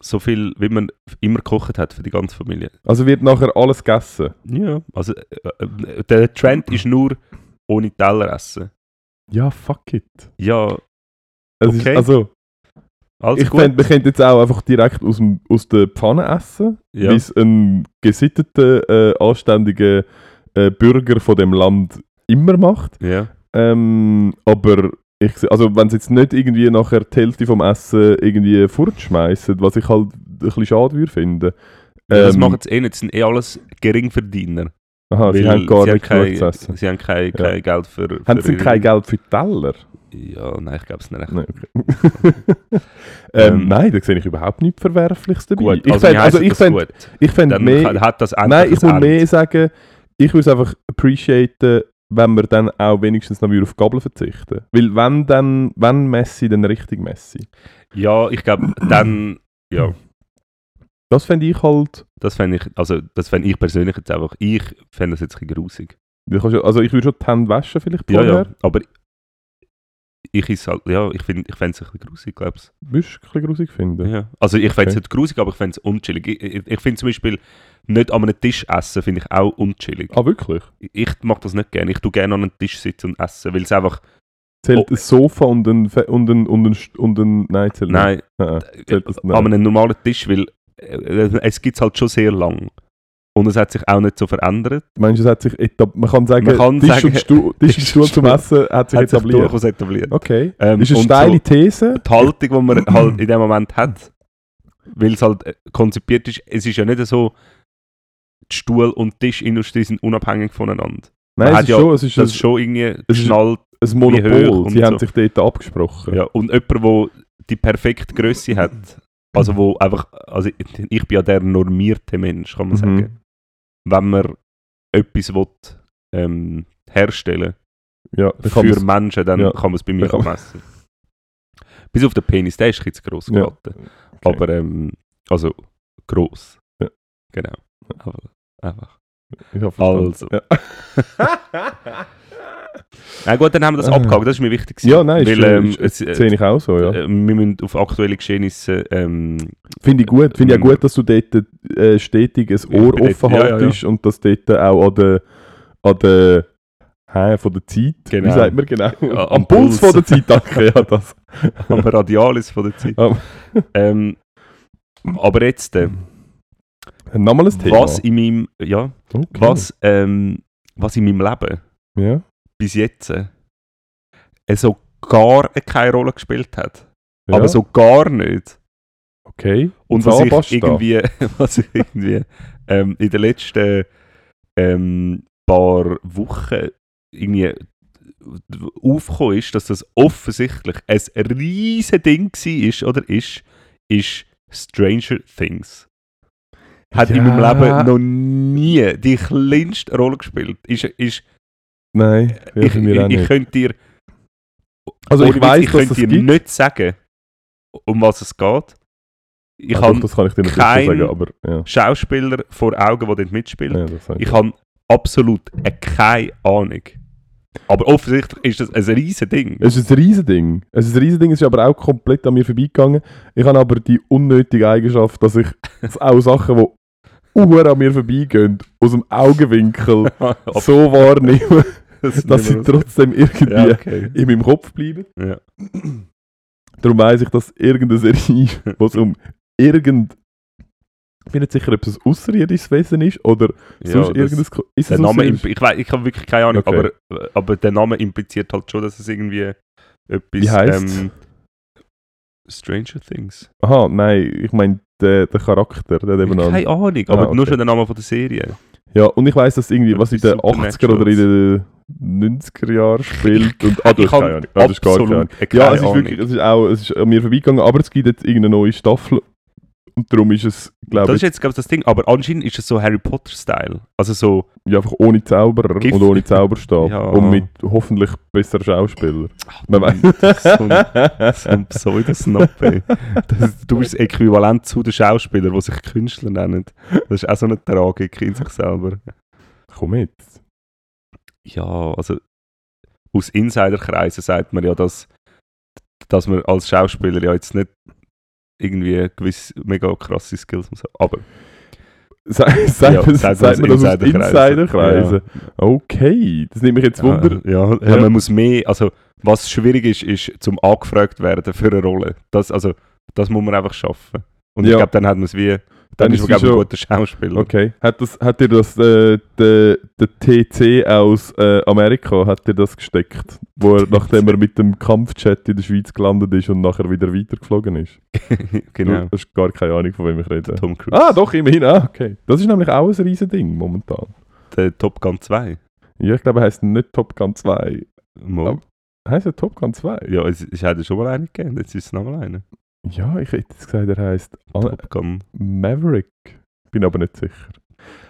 so viel, wie man immer gekocht hat für die ganze Familie. Also wird nachher alles gegessen? Ja, also äh, äh, der Trend ist nur ohne Teller essen. Ja, fuck it. Ja, Es Okay. Ist, also, alles ich gut. fände, man könnte jetzt auch einfach direkt aus, dem, aus der Pfanne essen, ja. wie es ein gesitteter, äh, anständiger äh, Bürger von dem Land immer macht. ja. Ähm, aber ich, also wenn sie jetzt nicht irgendwie nachher die Hälfte vom Essen irgendwie fortschmeißen, was ich halt ein bisschen schade würde finden. Ja, das Ähm, machen sie eh nicht, das sind eh alles Geringverdiener. Aha, sie haben gar sie nicht haben genug zu essen. kein, Sie haben kein, kein Geld für, für Haben sie ihre- kein Geld für Teller? Ja, nein, ich glaube es nicht. Nein, okay. ähm, Ähm, nein, da sehe ich überhaupt nichts Verwerfliches dabei. Gut, ich also, fände wir also ich das fänd, gut. ich fänd Dann mehr... hat das endlich Nein, ich muss Ende. mehr sagen, ich würde es einfach appreciaten, wenn wir dann auch wenigstens noch wieder auf Gabel verzichten. Weil wenn dann, wenn Messi, dann richtig Messi. Ja, ich glaube, dann, ja, Das fände ich halt... das fände ich, also das fände ich persönlich jetzt einfach, ich fände das jetzt ein bisschen grusig. ja- Also ich würde schon die Hände waschen vielleicht Ja, vorher. ja, aber ich ist halt, ja, ich finde ich fände es ein bisschen grusig, glaube ich. Würdest du ein bisschen grusig finden? Ja. Also ich fände es Okay. nicht grusig, aber ich fände es unchillig. Ich, ich, ich finde zum Beispiel, nicht an einem Tisch essen, finde ich auch unchillig. Ah, wirklich? Ich mache das nicht gerne. Ich tue gerne an einem Tisch sitzen und essen, weil es einfach, Zählt Oh. ein Sofa und ein... Und ein, und ein, und ein nein, zählt nein, nicht. Nein, zählt das an nicht. einem normalen Tisch, weil äh, es gibt es halt schon sehr lang. Und es hat sich auch nicht so verändert. Meinst du, es hat sich man kann sagen, Man kann Tisch, sagen, und Stuhl, Tisch und Stuhl zum Essen hat sich hat etabliert. durchaus etabliert. Okay. Ähm, ist eine steile so- These. die Haltung, die man halt in dem Moment hat, weil es halt äh, konzipiert ist, es ist ja nicht so, die Stuhl und die Tischindustrie sind unabhängig voneinander. Nein, es ist ja schon, es ist Das ein, schon irgendwie geschnallt. ein Monopol. und Sie haben so. sich dort abgesprochen. Ja. Und jemand, der die perfekte Größe hat, also wo einfach, also ich ich bin ja der normierte Mensch, kann man Mhm. sagen. Wenn man etwas will, ähm, herstellen Ja, für Menschen, dann ja, kann man es bei mir messen. Bis auf den Penis, der ist jetzt gross Ja. geraten. Aber, ähm, also, gross. Ja. Genau. Aber, einfach. ich verstanden. Also. Ja. Na gut, dann haben wir das Ah. abgehakt, das ist mir wichtig. gewesen. Ja, nein, Weil, äh, ähm, ist- es, äh, Sehe ich auch so, ja. äh, wir müssen auf aktuelle Geschehnisse ähm, Finde ich gut. Finde ich auch ähm, gut, dass du dort äh, stetig ein Ja, Ohr dort- offen ja, ja, ja. haltest und dass dort auch an der, an der hä, von der Zeit, Genau. wie sagt man genau? Ja, am am Puls Puls. von der Zeit, danke, ja, das. am Radialis von der Zeit. Ähm, aber jetzt, äh, Nochmal ein Thema. was in meinem, ja, Okay. was, ähm, was in meinem Leben Ja. Bis jetzt äh, so gar keine Rolle gespielt hat. ja. Aber so gar nicht. Okay. Und was ich irgendwie, was ich irgendwie ähm, in den letzten ähm, paar Wochen irgendwie aufgekommen ist, dass das offensichtlich ein riesen Ding war oder ist, ist Stranger Things. Hat in meinem Ja. Leben noch nie die kleinste Rolle gespielt. Ist, ist, Nein, ja, ich, mich auch ich, könnte dir, Also ich weiss, ich könnte dir gibt. nicht sagen, um was es geht. Ich Ah, doch, habe das kann ich dir nicht kein- sagen, ja. Schauspieler vor Augen, die dort mitspielen. ja Ich habe absolut äh, keine Ahnung. Aber offensichtlich ist das ein riesen Ding. Es ist ein Riesending. Es ist ein Riesending, es ist aber auch komplett an mir vorbeigegangen. Ich habe aber die unnötige Eigenschaft, dass ich auch Sachen, die an mir vorbeigehen, aus dem Augenwinkel so wahrnehme, das dass sie trotzdem irgendwie ja, okay. in meinem Kopf bleiben. ja. Darum weiss ich, dass irgendeine Serie, wo es um irgend... Ich bin nicht sicher, ob es ein außerirdisches Wesen ist oder Ja, sonst irgendein... Ist der Name, ich, weiß, ich habe wirklich keine Ahnung, Okay. aber, aber der Name impliziert halt schon, dass es irgendwie etwas. Wie heisst's? Ähm, Stranger Things. Aha, nein, ich meine der, der Charakter, der einen- Keine Ahnung, Ah, aber okay. nur schon der Name von der Serie. Ja, und ich weiss, dass irgendwie, was in den Etwas 80er oder in den 90er Jahren spielt. Und, ah, du Ich hast keine Ahnung. Ah, du hast gar keine Ahnung. Ja, es ist wirklich, es ist auch, es ist an mir vorbeigegangen, aber es gibt jetzt irgendeine neue Staffel. Und darum ist es, glaube Das ist ich, jetzt, glaube ich, das Ding. Aber anscheinend ist es so Harry Potter-Style. Also so, ja, einfach ohne Zauberer Gift- und ohne Zauberstab. Ja. Und mit hoffentlich besseren Schauspielern. Man du, weiß. so ein Pseudosnob, ey. Das, du bist das Äquivalent zu den Schauspielern, die sich Künstler nennen. Das ist auch so eine Tragik in sich selber. Komm mit. Ja, also aus Insiderkreisen sagt man ja, dass, dass man als Schauspieler ja jetzt nicht irgendwie gewisse mega krasse Skills muss haben. Aber Sa- Sagt Ja, man das aus Insiderkreisen. Insiderkreisen? Okay, das nimmt mich jetzt Wunder. Ja, ja, man muss mehr, also was schwierig ist, ist zum angefragt werden für eine Rolle. Das, also, das muss man einfach schaffen. Und ich Ja. glaube, dann hat man es wie, dann, Dann ist glaube ich, ein guter Schauspieler. Okay. Hat, das, hat dir das, äh, der, der TC aus äh, Amerika, hat dir das gesteckt? Wo er, nachdem er mit dem Kampfjet in der Schweiz gelandet ist und nachher wieder weitergeflogen ist? genau. Du hast gar keine Ahnung, von wem ich rede. Tom Cruise. Ah, doch, immerhin. Ah, okay. Das ist nämlich auch ein riesen Ding momentan. der Top Gun 2. Ja, ich glaube, er heisst nicht Top Gun 2. Mal. Aber- Heißt er Top Gun 2? Ja, es, es hat ja schon mal einen gegeben, jetzt ist es nochmal einer. Ja, ich hätte jetzt gesagt, er heisst Top Gun. Maverick. Bin aber nicht sicher.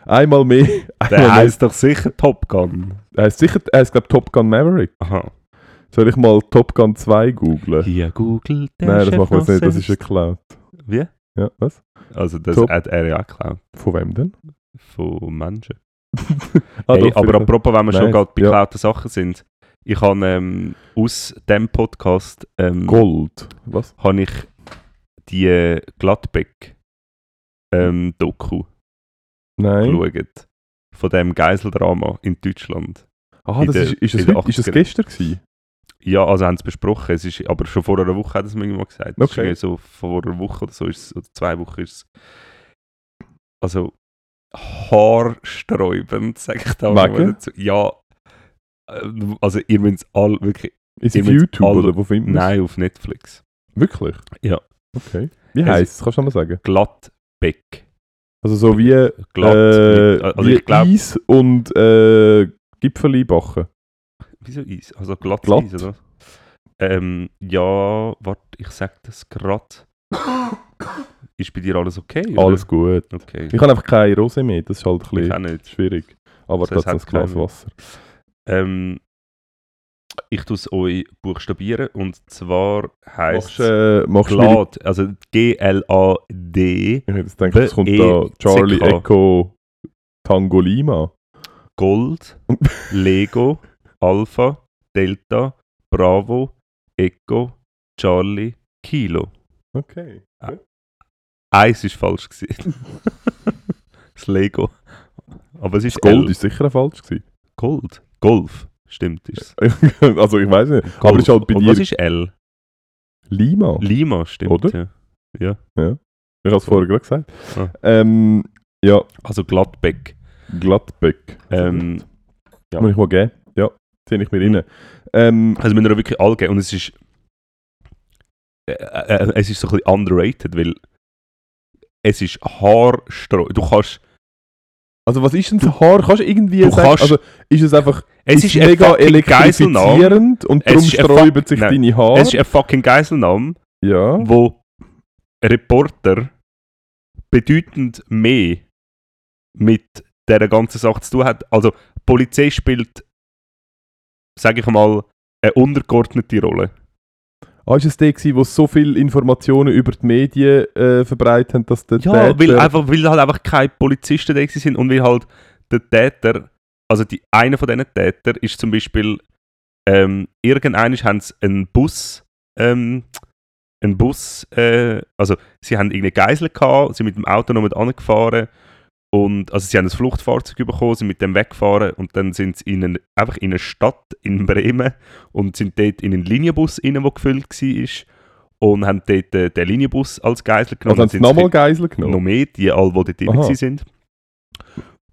Einmal mehr. Der Einmal mehr. heisst doch sicher Top Gun. Er heißt sicher, er heißt, glaube Top Gun Maverick. Aha. Soll ich mal Top Gun 2 googlen? Hier googelt der Nein, das Chef machen wir jetzt nicht, das ist selbst. geklaut. Wie? Ja, was? Also das Top- hat er ja geklaut. Von wem denn? Von Menschen. Ah, hey, aber apropos, wenn wir schon Nice, gerade bei ja. geklauten Sachen sind. Ich habe ähm, aus dem Podcast ähm, Gold. Was? habe ich die Gladbeck ähm, geschaut. Von dem Geiseldrama in Deutschland. Ah, In das der- ist, ist, heute, ist 80er. gestern gewesen? Ja, also haben sie es besprochen. Es ist, aber schon vor einer Woche hat es mir mal gesagt. Okay. so vor einer Woche oder so ist es, oder zwei Wochen ist es. Also haarsträubend, sag ich da mal dazu. Ja, äh, also ihr müsst es alle wirklich. Ist es auf YouTube alle- oder wo es? Nein, auf Netflix. Wirklich? Ja. Okay. Wie heisst es? Kannst du noch mal sagen? Gladbeck. Also so wie, Glatt. äh, also wie ich glaube, Eis und äh, Gipfeli backen. wieso Eis? Also glatt, Glatt. Eis, oder? Ähm, ja, warte, ich sag das gerade. Ist bei dir alles okay? Oder? Alles gut. Okay. Ich habe einfach keine Rosé mehr, das ist halt ein bisschen schwierig. Aber Das das heißt, ist ein Glas. Wasser. Ähm, ich tue es euch buchstabieren und zwar heisst Machst, äh, Glad, also G-L-A-D, Ich hätte jetzt gedacht, es kommt da E- Charlie. Echo Tango Lima. Gold, Lego, Alpha, Delta, Bravo, Echo, Charlie, Kilo. Okay. Eins ist falsch gewesen. das Lego. Aber es ist Das Gold L. ist sicher falsch gewesen. Gold. Golf. Stimmt, ist es. also ich weiß nicht. Aber Golf. es ist halt bei Und dir was ist L? Lima. Lima, stimmt. Oder? Ja. ja. Ich habe es vorher gerade gesagt. Ah. Ähm, ja, Also Gladbeck. Glattbeck. Ähm, ja. Muss ich mal geben? Ja, ziehe ich mir rein. Ähm, Also wir müssen wirklich alle geben. Und es ist. Äh, äh, es ist so ein bisschen underrated, weil es ist haarstreu. Du kannst. Also was ist denn das Haar? Kannst du irgendwie Du sagen, kannst- also ist es einfach Es ist ist, ein mega elektrifizierend und Es darum ist ein sträuben sich Nein. deine Haare? Es ist ein fucking Geiselnahme, ja. wo Reporter bedeutend mehr mit dieser ganzen Sache zu tun hat. Also, die Polizei spielt, sage ich mal, eine untergeordnete Rolle. Ah, ist es der gewesen, wo so viele Informationen über die Medien äh, verbreitet haben, dass der Ja, Täter... weil, einfach, weil halt einfach keine Polizisten da sind und weil halt der Täter, also die, einer von diesen Tätern ist zum Beispiel, ähm, irgendwann haben sie einen Bus, ähm, einen Bus, äh, also sie haben irgendeine Geisel gehabt, sind mit dem Auto noch mit angefahren und, also sie haben ein Fluchtfahrzeug bekommen, sind mit dem weggefahren und dann sind sie in eine, einfach in eine Stadt in Bremen und sind dort in einen Linienbus rein, der gefüllt war und haben dort äh, den Linienbus als Geisel genommen. also haben und sie sind nochmal Geisel noch genommen? mehr, die alle, die dort drin sind.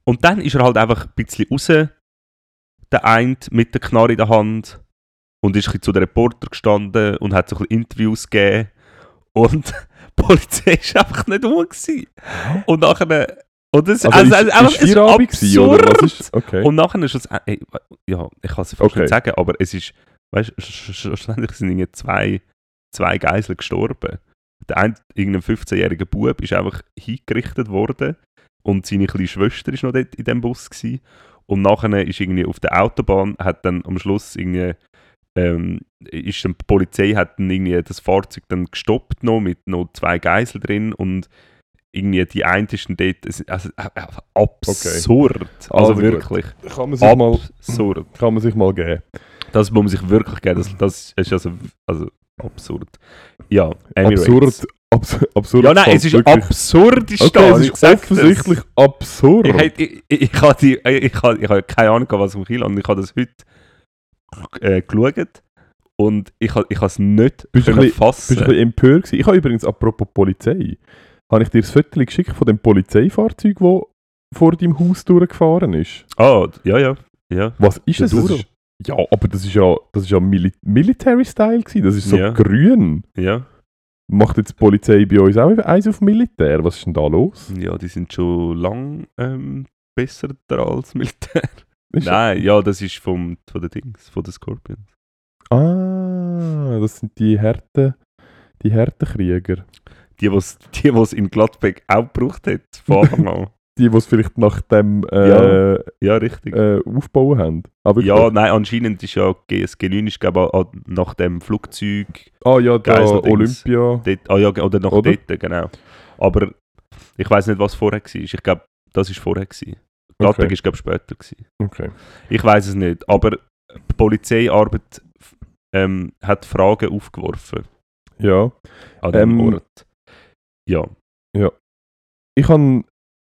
Und dann ist er halt einfach ein bisschen raus, der eine mit der Knarre in der Hand und ist ein bisschen zu den Reporter gestanden und hat so ein bisschen Interviews gegeben. Und die Polizei war einfach nicht rum. Und nachher... Und das, Also, also, ist, also, einfach, ist es ist absurd. ist... Okay. Und nachher ist es... Ey, ja, ich kann es fast Okay. nicht sagen, aber es ist... Weißt du, sch- sch- schlussendlich sind irgendwie zwei, zwei Geiseln gestorben. Der eine, irgendein 15-jähriger Bub, ist einfach hingerichtet worden und seine kleine Schwester ist noch dort in dem Bus gewesen. Und nachher ist irgendwie auf der Autobahn, hat dann am Schluss irgendwie, ähm, ist dann die Polizei hat dann irgendwie das Fahrzeug dann gestoppt noch mit noch zwei Geiseln drin und irgendwie die ist dann dort, es- also, äh, äh, absurd, also, Also gut. wirklich kann, man sich mal, absurd. kann man sich mal geben. Das muss man sich wirklich geben, das, das ist also, also absurd. Ja, Emirates. Absurd. Abs absurd. Ja, nein, es ist wirklich- absurd, Okay, es ich ist offensichtlich das. absurd. Ich, ich, ich, ich, habe die, ich, habe, ich habe keine Ahnung, was im Kilo und ich habe das heute äh, geschaut und ich, habe- ich habe es nicht Bist können bisschen- Bist du fassen. ein bisschen empört gewesen? Ich habe übrigens, apropos Polizei, habe ich dir das Foto geschickt von dem Polizeifahrzeug, das vor deinem Haus durchgefahren ist. Ah, ja, ja. ja. Was ist Der das? das Duro. ist, ja, aber das ist ja, das ist ja Mili Military-Style gewesen. Das ist so Ja. grün. Ja. Macht jetzt die Polizei bei uns auch eins auf Militär? Was ist denn da los? ja, die sind schon lang ähm, besser dran als Militär. Ist- Nein, ja, das ist vom, von den Dings, von den Scorpions. Ah, das sind die harten, die harten Krieger. Die, was die was in Gladbeck auch gebraucht hat, von Anfang an. Die, die es vielleicht nach dem äh, Ja, richtig. äh, aufbauen haben. Aber Ja, nein, anscheinend ist ja GSG 9 ist, glaube ich, nach dem Flugzeug ah ja, da. Olympia. dort, ah ja, oder nach Oder? dort, genau. Aber ich weiß nicht, was vorher war. Ich glaube, das ist vorher. Gewesen. Gladbeck Okay. ist, glaube ich, später. Gewesen. Okay. Ich weiß es nicht, aber die Polizeiarbeit ähm, hat Fragen aufgeworfen Ja. an diesem Ähm, Ort. Ja, Ich habe,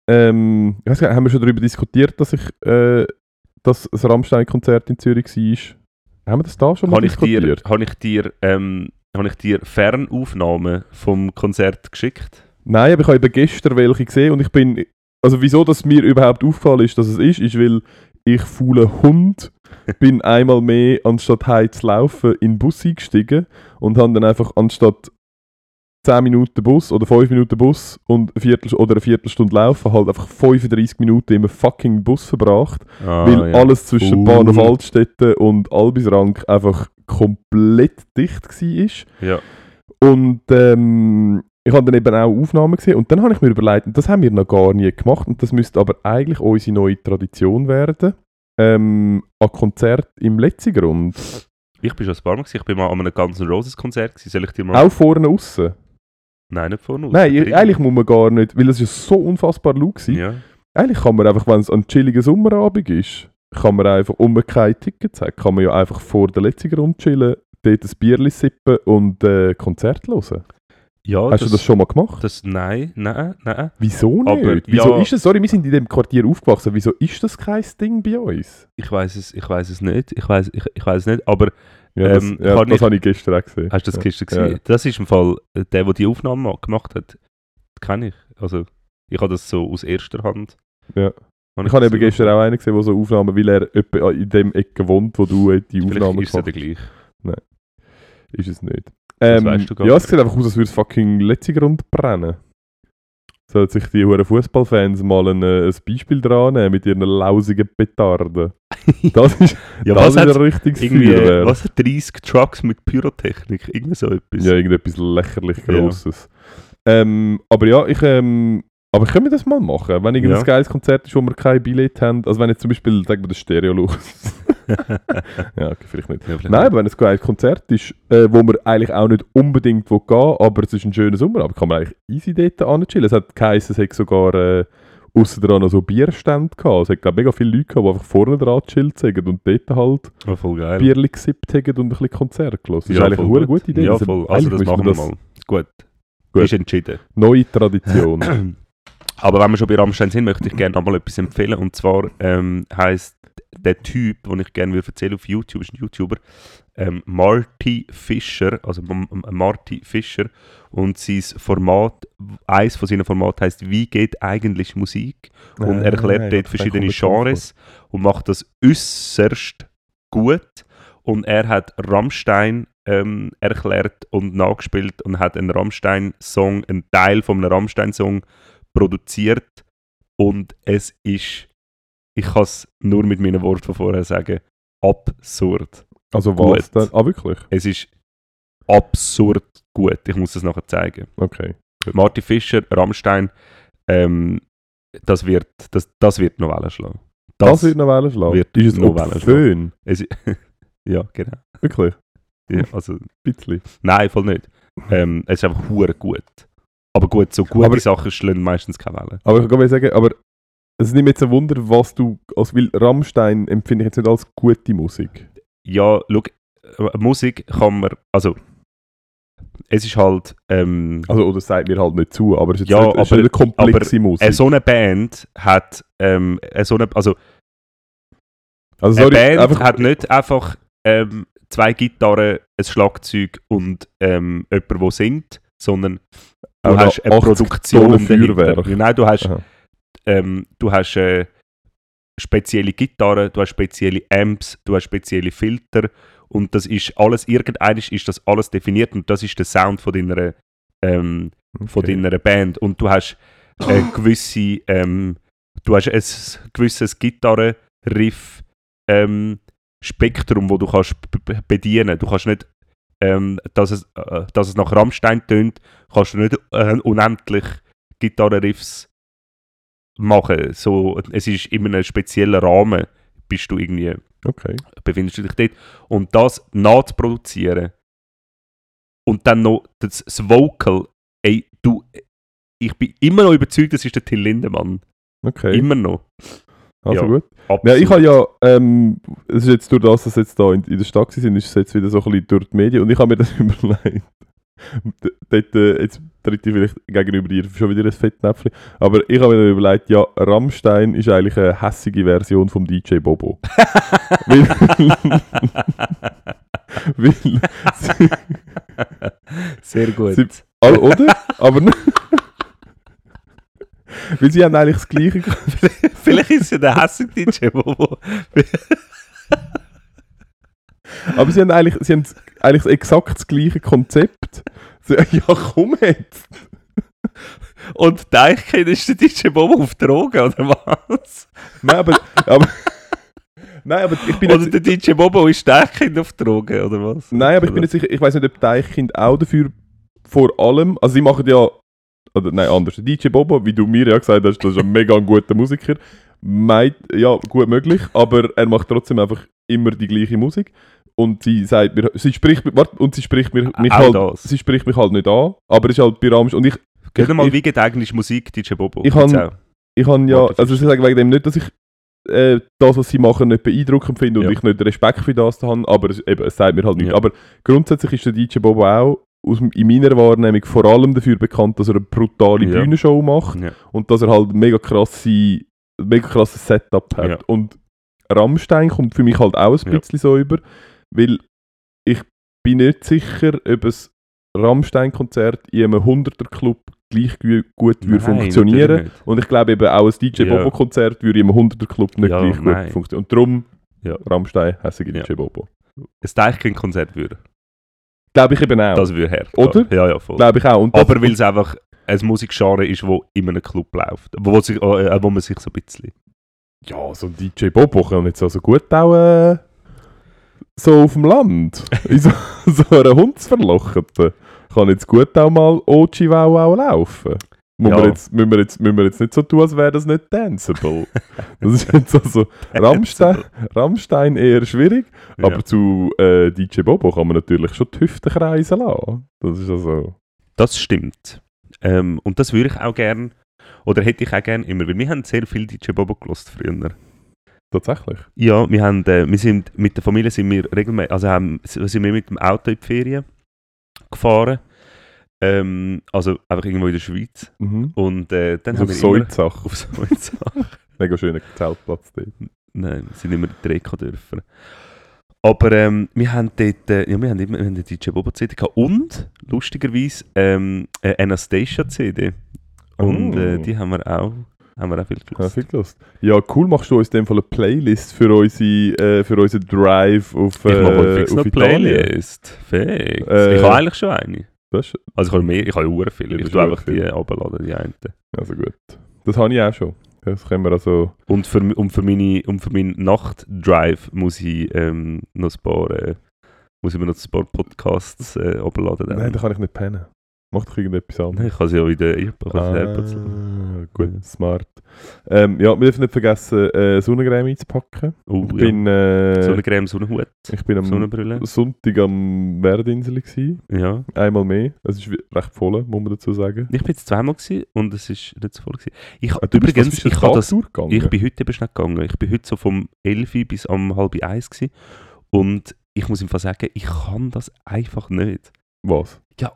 ähm, ich weiß gar nicht, haben wir schon darüber diskutiert, dass ich, äh, dass das Rammstein-Konzert in Zürich war? Haben wir das da schon mal habe ich dir, diskutiert? habe ich dir, ähm, habe ich dir Fernaufnahmen vom Konzert geschickt? Nein, aber ich habe eben gestern welche gesehen und ich bin, also wieso das mir überhaupt aufgefallen ist, dass es ist, ist, weil ich faule Hund bin einmal mehr, anstatt heim zu laufen, in den Bus eingestiegen und habe dann einfach anstatt 10 Minuten Bus oder 5 Minuten Bus und eine Viertel oder eine Viertelstunde laufen, halt einfach 35 Minuten im fucking Bus verbracht, Ah, weil ja. alles zwischen Uh. Bahnhof Altstädte und Albisrank einfach komplett dicht war. Ja. Und ähm, ich habe dann eben auch Aufnahmen gesehen und dann habe ich mir überlegt, und das haben wir noch gar nie gemacht und das müsste aber eigentlich unsere neue Tradition werden, ähm, an Konzert im Letzigrund. Ich bin schon ein paar Mal, gewesen. ich bin mal an einem ganzen Roses Konzert. gewesen. Soll ich dir mal... Auch vorne aussen. Nein, nicht vorne. Nein, drin. eigentlich muss man gar nicht, weil es ist so unfassbar laut war. Ja. Eigentlich kann man einfach, wenn es ein chilliger Sommerabend ist, kann man einfach, um man keine Tickets hat, kann man ja einfach vor der Letzigrund chillen, dort ein Bierli sippen und äh, Konzert hören. ja Hast du das schon mal gemacht? Das, nein, nein, nein. Wieso nicht? Aber, Wieso ja. ist es, sorry, wir sind in dem Quartier aufgewachsen, wieso ist das kein Ding bei uns? Ich weiß es, ich weiß es nicht. Ich weiß, ich, ich weiß es nicht. Aber Ja, das, Ähm, ja, das ich- habe ich gestern auch gesehen. hast du das ja. gestern Ja. gesehen? Das ist im Fall der, der die Aufnahme ma- gemacht hat. Kenne ich. Also ich habe das so aus erster Hand. Ja. Habe Ich habe das eben gestern auch einen gesehen, der so Aufnahmen, weil er in dem Ecke wohnt, wo du die Vielleicht Aufnahmen ist es ja gemacht der gleich. Ist es nicht. Das Ähm, weißt du gar ja, es sieht einfach aus, als würde es fucking Letzigrund brennen. Sollten sich die huren Fußballfans mal ein, äh, ein Beispiel dran nehmen mit ihren lausigen Petarden. Das ist, Ja, das ist ein richtiges Feuerwehr. was hat 30 Trucks mit Pyrotechnik? Irgendwie so etwas. Ja, irgendetwas lächerlich Ja. Grosses. Ähm, aber ja, ich, ähm, aber können wir das mal machen? Wenn irgendein Ja. geiles Konzert ist, wo wir kein Billett haben, also wenn jetzt zum Beispiel, sagen wir, das Stereolux. ja, okay, vielleicht nicht. Ja, vielleicht Nein, aber wenn es ein Konzert ist, äh, wo man eigentlich auch nicht unbedingt will gehen aber es ist ein schöner Sommer, aber kann man eigentlich easy dort anchillen. Es hat geheißen, es hat sogar äh, aussen dran noch so Bierstände gehabt. Es hat glaub, mega viele Leute gehabt, die einfach vorne dran chillt haben und dort halt Oh, voll geil. Bierli gesippt haben und ein bisschen Konzert gelassen. Das ist Ja, eigentlich eine hure gute Idee. Ja, Also, voll. Also eigentlich das machen wir mal. Gut. Gut. Ist entschieden. Neue Tradition. Aber wenn wir schon bei Rammstein sind, möchte ich gerne nochmal etwas empfehlen. Und zwar ähm, heißt der Typ, den ich gerne erzählen auf YouTube, ist ein YouTuber, ähm, Marty Fischer, also M M Marty Fischer. Und sein Format, eins von seinen Formaten heißt Wie geht eigentlich Musik? Und er erklärt dort verschiedene Genres und macht das äußerst gut. Und er hat Rammstein ähm, erklärt und nachgespielt und hat einen Rammstein-Song, einen Teil von einem Rammstein-Song produziert. Und es ist, ich kann es nur mit meinen Worten von vorher sagen, absurd. Also was Gut. denn? Ah, wirklich? Es ist absurd gut. Ich muss das nachher zeigen. Okay. Martin Fischer, Rammstein, ähm, das, wird, das, das wird noch Wellen schlagen. Das, wird noch Wellen schlagen. wird ist es noch Wellen obszön? Es, ja, genau. Wirklich? Ja, also, Ein bisschen. nein, voll nicht. Ähm, es ist einfach hure gut. Aber gut, so gute Aber- Sachen schlagen meistens keine Wellen. Aber ich kann sagen, aber es nimmt jetzt ein Wunder, was du, als weil Rammstein empfinde ich jetzt nicht als gute Musik. Ja, schau, äh, Musik kann man, also, es ist halt, ähm, Also, oder sagt mir halt nicht zu, aber es ist Ja, nicht, es ist aber- nicht eine komplexe Musik. äh, so eine Band hat, ähm, äh, so eine, also, also, eine sorry, Band einfach, hat nicht einfach ähm, zwei Gitarren, ein Schlagzeug und ähm, jemand, der singt, sondern du auch hast eine 80 Produktion. Feuerwerk. Nein, du hast, ähm, du hast äh, spezielle Gitarren, du hast spezielle Amps, du hast spezielle Filter und das ist alles, irgendeines ist das alles definiert und das ist der Sound von deiner, ähm, von Okay. deiner Band und du hast äh, gewisse, ähm, du hast ein gewisses Gitarrenriff ähm, Spektrum, wo du kannst bedienen. Du kannst nicht, ähm, dass, es, äh, dass es nach Rammstein tönt, kannst du nicht äh, unendlich Gitarrenriffs machen. So, es ist in einem speziellen Rahmen, bist du irgendwie Okay. befindest du dich dort. Und das nachzuproduzieren und dann noch das, das Vocal, ey, du, ich bin immer noch überzeugt, das ist der Till Lindemann. Okay. Immer noch. Also ja. gut. Absolut. Ja, ich habe ja, ähm, es ist jetzt durch das, dass jetzt da in, in der Stadt sind, ist es jetzt wieder so ein bisschen durch die Medien und ich habe mir das überlegt. Dort, äh, jetzt tritt ich vielleicht gegenüber dir schon wieder ein Fettnäpfchen, aber ich habe mir dann überlegt, ja, Rammstein ist eigentlich eine hässige Version vom DJ Bobo. weil, weil sie, Sehr gut. Sie- all, oder? Aber. weil sie haben eigentlich das gleiche Vielleicht ist es ja der hässliche DJ, wo Aber sie haben eigentlich, sie haben eigentlich exakt das gleiche Konzept. Ja, komm jetzt! Und Deichkind ist der DJ Bobo auf Drogen, oder was? Nein, aber. aber nein, aber ich bin Oder der DJ Bobo ist Deichkind auf Drogen, oder was? Nein, aber ich bin jetzt sicher, ich weiß nicht, ob Deichkind auch dafür vor allem. Also, sie machen ja. Oder nein, anders. Der DJ Bobo, wie du mir ja gesagt hast, das ist ein mega guter Musiker. Meint, ja, gut möglich, aber er macht trotzdem einfach immer die gleiche Musik. Und sie sagt mir, sie spricht, warte, und sie spricht mir, mich Auch halt, das. sie spricht mich halt nicht an, aber es ist halt Rammstein. Und ich, Geht mal, ich- wie geht eigentlich Musik, DJ Bobo? Ich auch. Ich habe ja, also ich sage wegen dem nicht, dass ich äh, das, was sie machen, nicht beeindruckend finde und Ja. ich nicht Respekt für das habe, aber es, eben, es sagt mir halt nichts. Ja. Aber grundsätzlich ist der DJ Bobo auch aus, in meiner Wahrnehmung vor allem dafür bekannt, dass er eine brutale Ja. Bühnenshow macht Ja. und dass er halt mega krasse, mega krasses Setup hat. Ja. Und Rammstein kommt für mich halt auch ein bisschen so über, weil ich bin nicht sicher, ob ein Rammstein-Konzert in einem 100er-Club gleich gu- gut würde Nein, funktionieren. nicht. Und ich glaube eben auch ein DJ Ja. Bobo Konzert würde im 100er Club nicht Ja, gleich gut nein. funktionieren. Und darum. Rammstein, hässige. DJ Bobo. Ein Deichkind-Konzert würde. Glaube ich eben auch. Das würde her. Oder? Ja, ja, voll. glaube ich auch. Und Aber weil es einfach ein Musikgenre ist, wo in einem Club läuft. Wo, sich, äh, wo man sich so ein bisschen... ja, so ein DJ Bobo kann jetzt also gut auch äh, so auf dem Land, in so, so einer Hundsverlochete, kann jetzt gut auch mal Ochi Wow auch laufen. Müssen, Ja. wir jetzt, müssen, wir jetzt, müssen wir jetzt nicht so tun, als wäre das nicht danceable. das ist jetzt also Rammstein, Rammstein eher schwierig, aber Ja. zu äh, DJ Bobo kann man natürlich schon die Hüften kreisen lassen. Das ist also... Das stimmt. Ähm, und das würde ich auch gern, oder hätte ich auch gern immer, weil wir haben sehr viel DJ Bobo gelost früher. Tatsächlich. Ja, wir haben, äh, wir sind, mit der Familie sind wir regelmäßig, also haben, sind wir mit dem Auto in die Ferien gefahren. Ähm, also einfach irgendwo in der Schweiz. Mhm. Und äh, dann Also haben auf wir immer, Soizach. auf Soizach. Mega schöner Zeltplatz dort. Nein, wir sind immer in die Reka dürfen. Aber ähm, wir haben dort, äh, ja, wir haben immer wir haben eine DJ Bobo CD gehabt und lustigerweise ähm, eine Anastasia CD. Und Oh. äh, die haben wir auch, haben wir auch viel Ja, gehört. viel Lust. Ja, cool, machst du uns in dem Fall eine Playlist für, unsere, äh, für unseren Drive auf, ich mache äh, fix auf noch eine Italien. Playlist. Fix. Äh, ich habe eigentlich schon eine. Das ist, Also ich habe mehr, ich habe ja viele. Ich tue einfach die abladen, die einen. also gut. Das habe ich auch schon. Das können wir also... Und für, und für, meine, und für meinen Nachtdrive muss ich ähm, noch ein paar, äh, muss ich mir noch ein paar Podcasts äh, abladen. dann. Nein, da kann ich nicht pennen. Mach doch irgendetwas anderes. ich kann sie ja wieder AirPods laden. Ah, gut, Ja. smart. Ähm, ja, wir dürfen nicht vergessen, äh, Sonnencreme einzupacken. Oh, ich, ja. bin, äh, Sonnencreme, Sonnenhut, ich bin am Sonnenbrille. Sonntag am Werdinsel gewesen. Ja. Einmal mehr. Es ist recht voll, muss man dazu sagen. Ich bin jetzt zweimal gewesen und es ist nicht so voll gewesen. Ich, Ah, übrigens, bist ich, Tag das, ich bin heute eben schnell gegangen. Ich bin heute so vom 11 bis am halb eins gewesen. Und ich muss ihm sagen, ich kann das einfach nicht. Was? Ich,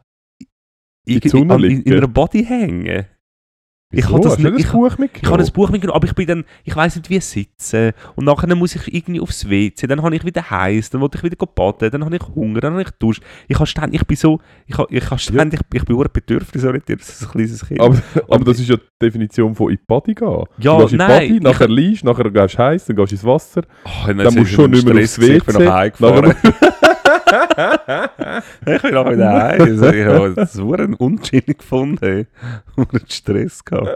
an- in, in liegen? einer Body hängen. Ich habe das nicht- ich- Buch Ich mitgenommen? habe ein Buch mitgenommen, aber ich bin dann, ich weiß nicht wie sitzen. Und nachher muss ich irgendwie aufs WC, dann habe ich wieder heiß, dann wollte ich wieder baden, dann habe ich Hunger, dann habe ich Durst. Ich habe ständig, ich bin so, ich habe, ich habe ständig, ich bin auch bedürfnisorientiert, das ist ein kleines Kind. Aber, aber das ist ja die Definition von in die Body gehen. Ja, du gehst in die nein, Body, ich- nachher liegst, nachher gehst du heiß, dann gehst du ins Wasser. oh, dann dann musst du schon nicht mehr aufs WC. Ich bin nach Hause gefahren. ich bin nachher wieder heim. Ich habe das super unchillig gefunden. Und Stress gehabt.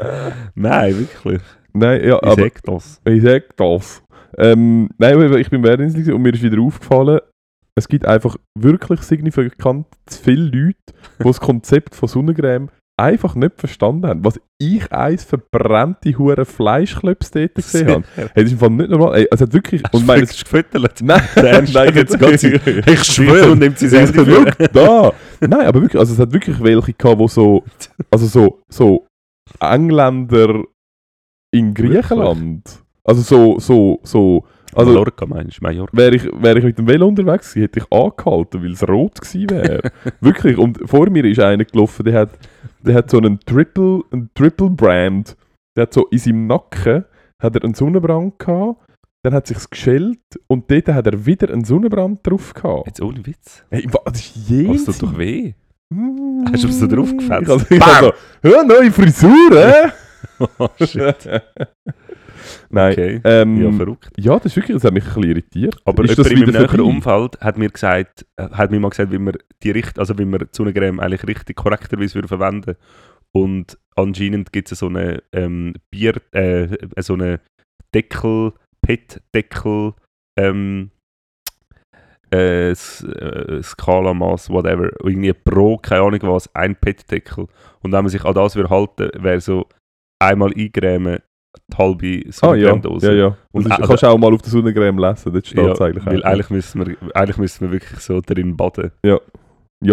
Nein, wirklich. Nein, ja, Ich aber sag das. ich sag das. Ähm, nein, ich bin während Insel und mir ist wieder aufgefallen, es gibt einfach wirklich signifikant zu viele Leute, die das Konzept von Sonnencreme einfach nicht verstanden haben. Was ich eins verbrannte hure Fleischklöps dort gesehen habe. Hey, das ist im Fall nicht normal. Ey, es hat wirklich... Und meine, meinst gefüttert? nein, hat jetzt ganz- Ich schwöre und nimmt vor. Schau da! Nein, aber wirklich, also es hat wirklich welche gehabt, wo so, also so, so Engländer in Griechenland. Also so, so, so, also Mallorca meinst du? Mallorca. wäre ich, wär ich mit dem Velo unterwegs gewesen, hätte ich angehalten, weil es rot gewesen wäre. wirklich, und vor mir ist einer gelaufen, der hat, der hat so einen Triple, einen Triple Brand, der hat so in seinem Nacken, hat er einen Sonnenbrand gehabt, dann hat sich's geschält und dort hat er wieder einen Sonnenbrand drauf gehabt. Jetzt ohne Witz. Hey, was ist Was jenseits? tut doch weh? Hast du so drauf gefetzt? Ich also, ich ja, neue Frisur, hä? Oh, shit. Nein, Okay. ähm, Ja, ja, verrückt. das ist wirklich, das hat mich ein bisschen irritiert. Aber ist jemand in meinem näheren? Umfeld hat mir gesagt, äh, hat mir mal gesagt, wie man die Richt also wie man Sonnencreme eigentlich richtig korrekterweise verwenden. Und anscheinend gibt es so eine ähm, Bier, äh, so eine Deckel, PET-Deckel, ähm, äh, äh, Skalamaß, whatever, irgendwie pro, keine Ahnung was, ein PET-Deckel. Und wenn man sich an das würde halten, wäre so einmal eingrämen, die halbe Ah ja, Sonnencreme-Dose. ja, ja. Und Und das also- kannst du auch mal auf der Sonnencreme lesen, dort steht es Ja, eigentlich weil auch. eigentlich müssen, wir, eigentlich müssen wir wirklich so drin baden. Ja,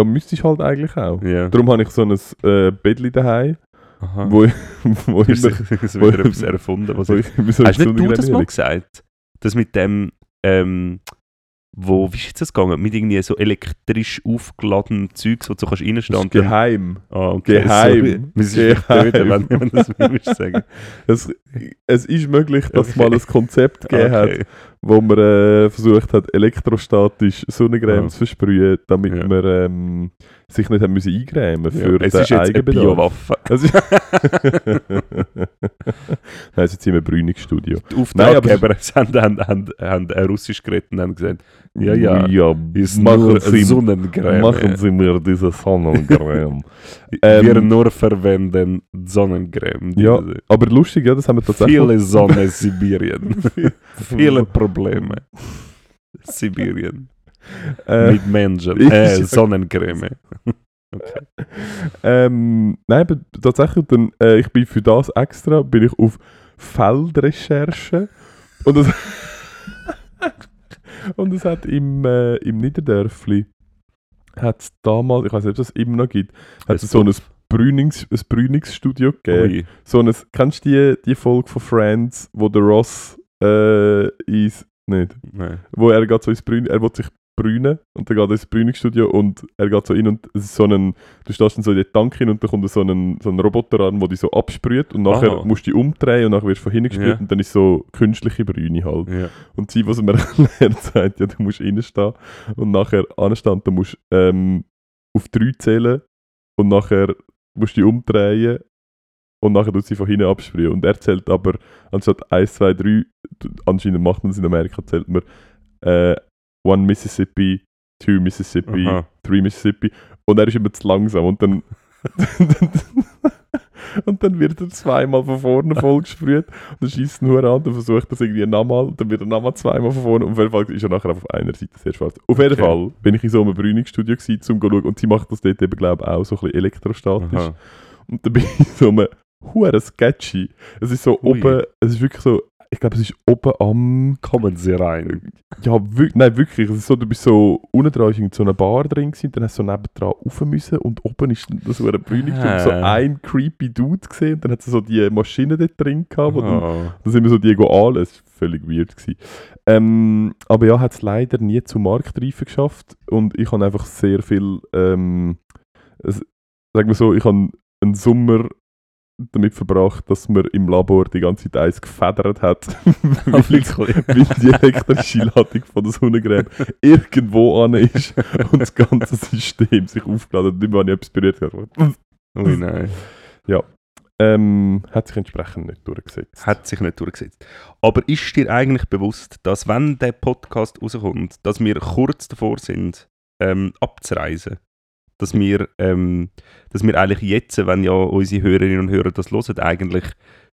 müsstest halt eigentlich auch. Ja. Darum habe ich so ein äh, Bettchen daheim, Aha. wo ich, wo ich, immer- es wieder etwas erfunden? Was ich, ich hast nicht du das mal gesagt? Das mit dem, ähm, wo, wie ist jetzt das gegangen? Mit irgendwie so elektrisch aufgeladenen Zeugs, wo du so kannst und dann- geheim. Ah, okay, Geheim. Wir sind Geheim. dort, wenn, wenn das willst sagen. Es, es ist möglich, dass es Okay. mal ein Konzept gegeben hat, Okay. wo man äh, versucht hat, elektrostatisch Sonnencreme Ja. zu versprühen, damit Ja. man ähm, sich nicht haben müssen eingrämen für Ja, es den ist jetzt eine. Biowaffe. Es ist Nein, jetzt im Brüningsstudio. Die Nein, aber- Auftraggeber haben, haben, haben, haben Russisch geredet und haben gesagt, ja, ja, ja ist machen, Sie, Sonnencreme. machen Sie mir diese Sonnencreme. Wir Ähm, nur verwenden Sonnencreme. Ja, Aber lustig, ja, das haben wir tatsächlich. Viele Sonne Sibirien. Viele Probleme. Sibirien. äh, Mit Menschen. Äh, Sonnencreme. ähm, nein, aber tatsächlich, dann, äh, ich bin für das extra bin ich auf Feldrecherche und das, und es hat im, äh, im Niederdörfli hat damals, ich weiß nicht, ob es das immer noch gibt, hat es so ein, Brünings, ein Brüningsstudio gegeben. Ui. So ein, kennst du die, die Folge von Friends, wo der Ross äh, ins, nicht, Nein. wo er geht so ins Brünen, er will sich brünen und dann geht er ins Brüningsstudio und er geht so in und es ist so ein, du stehst dann so in den Tank hin und dann kommt so ein, so ein Roboter an, der dich so absprüht und nachher Aha. musst du dich umdrehen und nachher wirst du von hinten gesprüht Ja. und dann ist so künstliche Brüne halt. Ja. Und sie, was mir erklärt, sagt, ja, du musst reinstehen und nachher anstehen, du musst ähm, auf drei zählen und nachher musst du dich umdrehen und nachher tut sie von hinten absprühen. Und er zählt aber anstatt 1, 2, 3, anscheinend macht man es in Amerika, zählt man äh, One Mississippi, Two Mississippi, Aha. Three Mississippi und er ist immer zu langsam und dann und dann wird er zweimal von vorne voll gesprüht und dann schießt er nur an und versucht das irgendwie nochmal und dann wird er nochmal zweimal von vorne und auf jeden Fall ist er nachher auf einer Seite sehr schwarz. Auf jeden Okay. Fall bin ich in so einem Brüningsstudio gewesen, um zu schauen und sie macht das dort eben glaube ich auch so ein bisschen elektrostatisch Aha. und dann bin ich in so einem hure sketchy. Es ist so Ui. oben, es ist wirklich so, ich glaube es ist oben am Kommen Sie rein. ja, wir, nein, wirklich. Es ist so, du bist so unten dran irgend so eine Bar drin gewesen, dann hast du so nebendran rauf müssen und oben ist das so eine Brünig Ah. so ein creepy Dude gesehen und dann hat es so die Maschine dort drin gehabt, wo dann, Oh. dann sind wir so die an, es war völlig weird gewesen. Ähm, aber ja, hat es leider nie zu Marktreife geschafft und ich habe einfach sehr viel, ähm, es, sagen wir so, ich habe einen Sommer damit verbracht, dass man im Labor die ganze Zeit eins gefedert hat. Wirklich? weil die elektrische Ladung von der Sonnencreme irgendwo an ist und das ganze System sich aufgeladen hat. Immer habe ich etwas berührt. gehabt. Ui, nein. Ähm, hat sich entsprechend nicht durchgesetzt. Hat sich nicht durchgesetzt. Aber ist dir eigentlich bewusst, dass wenn der Podcast rauskommt, dass wir kurz davor sind, ähm, abzureisen? Dass wir, ähm, dass wir eigentlich jetzt, wenn ja unsere Hörerinnen und Hörer das hören, eigentlich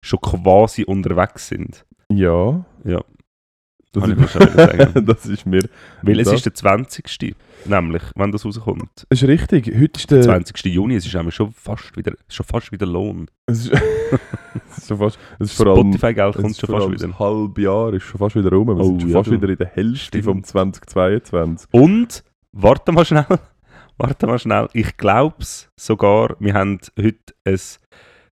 schon quasi unterwegs sind. Ja. Ja. Das, Kann ich ist, wahrscheinlich sagen. das ist mir. Weil es Das- ist der 20. nämlich, wenn das rauskommt. Das ist richtig. Heute ist Der der. 20. Juni, es ist nämlich schon fast wieder, schon fast wieder Lohn. Es ist, es ist schon fast. Spotify-Geld kommt schon fast wieder. ein halbes Jahr ist schon fast wieder rum. Wir Oh, sind schon ja, fast du. wieder in der Hälfte Stimmt. vom 2022. Und, warte mal schnell, warte mal schnell, ich glaube es sogar, wir haben heute ein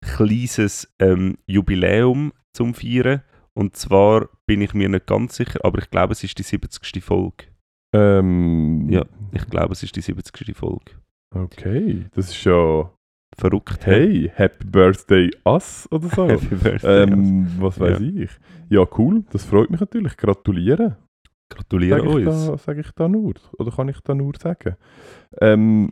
kleines ähm, Jubiläum zum Feiern. Und zwar bin ich mir nicht ganz sicher, aber ich glaube, es ist die 70. Folge. Ähm, Ja. Ich glaube, es ist die 70. Folge. Okay, das ist ja. Verrückt. Hey, Happy Birthday us oder so. Happy Birthday. ähm, was weiß ich. Ja, cool, das freut mich natürlich. Gratulieren. Gratuliere Sage ich, uns. da, sag ich da nur? Oder kann ich da nur sagen? Ähm,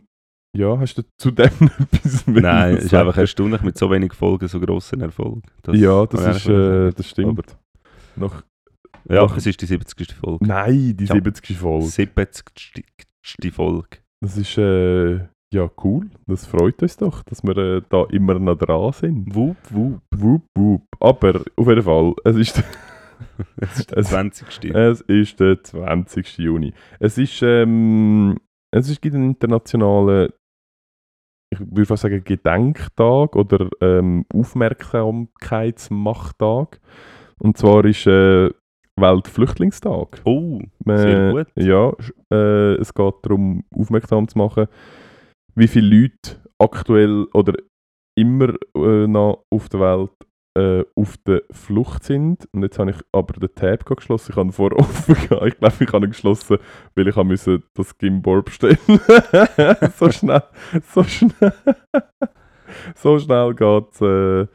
ja, hast du zu dem etwas mehr Nein, es ist einfach erstaunlich, mit so wenig Folgen so grossen Erfolg. Das Ja, das, ist, äh, das stimmt. Noch, Ja, noch- es ist die 70. Folge. nein, die Ja. 70. Folge. 70. Folge. Das ist äh, ja cool. Das freut uns doch, dass wir äh, da immer noch dran sind. Wup, wup. Wup, wup. Aber auf jeden Fall, es ist, Es ist der Es- 20. es ist der 20. Juni. Es ist, ähm, es ist gibt einen internationalen, ich würde fast sagen, Gedenktag oder ähm, Aufmerksamkeitsmachtag. Und zwar ist äh, Weltflüchtlingstag. Oh, Man- Sehr gut. Ja, äh, es geht darum, aufmerksam zu machen, wie viele Leute aktuell oder immer äh, noch auf der Welt äh, auf der Flucht sind. Und jetzt habe ich aber den Tab geschlossen. Ich habe vorher offen gehabt. Ich glaube, ich habe ihn geschlossen, weil ich müssen das Gimbal bestellen So schnell, so schnell. so schnell geht es. Äh,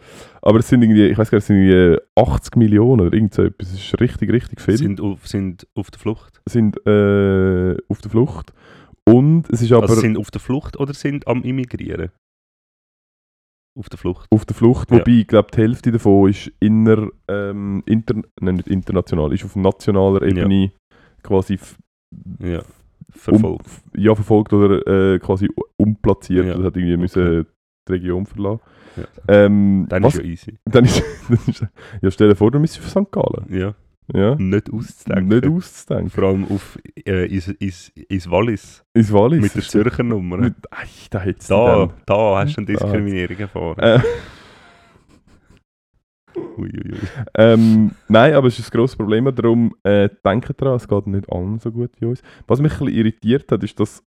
aber es sind irgendwie, ich weiß gar nicht, es sind irgendwie 80 Millionen oder irgend so etwas. Es ist richtig, richtig viel sind auf, sind auf der Flucht. sind äh, auf der Flucht. Und es ist aber also sind auf der Flucht oder sind am Immigrieren? Auf der Flucht. auf der Flucht, Ja. wobei ich glaube, die Hälfte davon ist inner, ähm, inter, nein, nicht international, ist auf nationaler Ebene quasi f- Ja. um, Verfolgt. f- ja, verfolgt oder äh, quasi umplatziert. Ja. Das hat irgendwie Okay. müssen die Region verlassen. Ja. Ähm, Dann was, ist ja easy. dann ist, dann ist Ja, stell dir vor, du müsstest für St. Gallen. Ja. Ja? Nicht auszudenken. Nicht auszudenken. Vor allem auf äh, ins, ins, ins Wallis. Ins Wallis. Mit der Zürcher Nummer. Mit, ei, da hättest da, da hast du eine Diskriminierung erfahren. Äh, Uiuiui. Ähm, nein, aber es ist ein grosses Problem. Darum äh, denkt daran, es geht nicht allen so gut wie uns. Was mich ein bisschen irritiert hat, ist, dass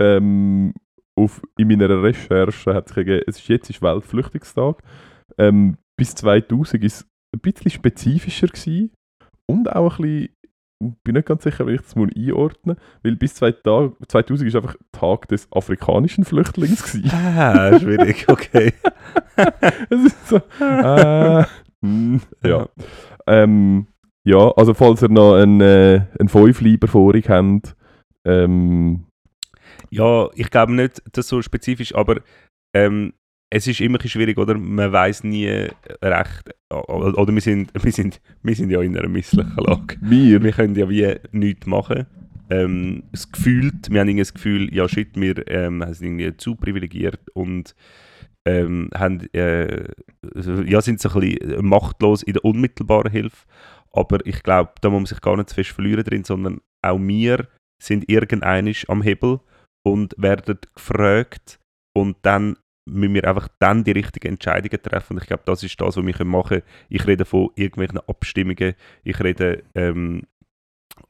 ähm, auf, in meiner Recherche hat sich ergeben, es ist jetzt ist Weltflüchtlingstag. Ähm, bis 2000 ist es ein bisschen spezifischer gewesen und auch ein bisschen, ich bin nicht ganz sicher, wie ich das mal einordnen weil bis 2000 2000 ist einfach Tag des afrikanischen Flüchtlings gewesen. Ah, schwierig, okay. es ist so, äh, hm, ja. Ähm, ja, also falls ihr noch einen, äh, einen Fünfleiber vor euch habt, ähm, Ja, ich glaube nicht, dass so spezifisch, aber ähm, es ist immer schwierig, oder? Man weiß nie recht. Oder wir sind, wir, sind, wir sind ja in einer misslichen Lage. wir, Wir können ja wie nichts machen. Ähm, das Gefühl, wir haben das Gefühl, ja shit, wir ähm, sind irgendwie zu privilegiert und ähm, haben, äh, ja, sind so ein bisschen machtlos in der unmittelbaren Hilfe. Aber ich glaube, da muss man sich gar nicht zu fest verlieren drin, sondern auch wir sind irgendeinisch am Hebel und werden gefragt und dann müssen wir einfach dann die richtigen Entscheidungen treffen. Und ich glaube, das ist das, was wir machen können. Ich rede von irgendwelchen Abstimmungen, ich rede ähm,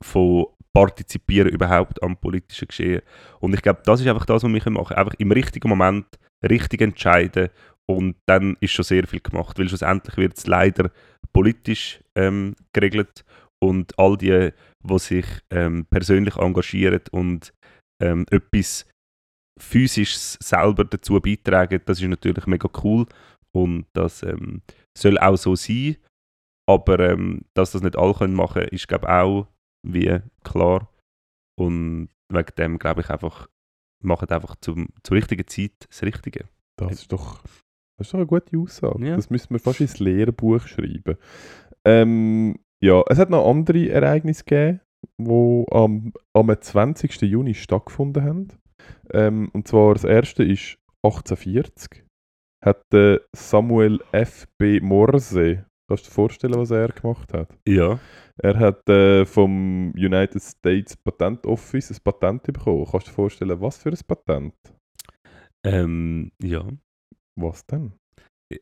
von partizipieren überhaupt am politischen Geschehen. Und ich glaube, das ist einfach das, was wir machen. Einfach im richtigen Moment richtig entscheiden und dann ist schon sehr viel gemacht, weil schlussendlich wird es leider politisch ähm, geregelt und all die, die sich ähm, persönlich engagieren und ähm, etwas Physisches selber dazu beitragen, das ist natürlich mega cool und das ähm, soll auch so sein, aber ähm, dass das nicht alle können machen, ist glaube auch wie klar und wegen dem glaube ich einfach, machen einfach zum, zur richtigen Zeit das Richtige. das ist doch, das ist doch eine gute Aussage. Ja. Das müssen wir fast ins Lehrbuch schreiben. Ähm, ja, es hat noch andere Ereignisse gegeben, die am, am 20. Juni stattgefunden haben. Ähm, und zwar das erste ist 1840. Hat der Samuel F. B. Morse, kannst du dir vorstellen, was er gemacht hat? Ja. Er hat äh, vom United States Patent Office ein Patent bekommen. Kannst du dir vorstellen, was für ein Patent? Ähm, ja. Was denn?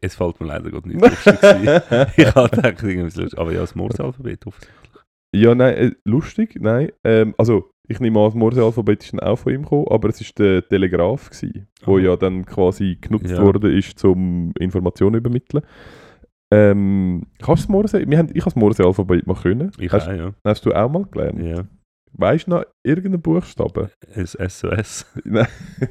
Es fällt mir leider gerade nicht lustig. Ich habe gedacht, irgendwas lustig. Aber ja, das Morse-Alphabet offensichtlich. Ja, nein, äh, lustig, nein. Ähm, also, ich nehme an, das Morse-Alphabet ist dann auch von ihm gekommen, aber es war der Telegraph, gewesen, wo Ah. ja dann quasi genutzt Ja. worden ist, um Informationen zu übermitteln. Ähm, kannst du das Morse? Wir haben, ich habe das Morse-Alphabet mal können. Ich hast, auch, ja. hast du auch mal gelernt? ja. Weißt du noch irgendeinen Buchstaben? Ein SOS. Nein,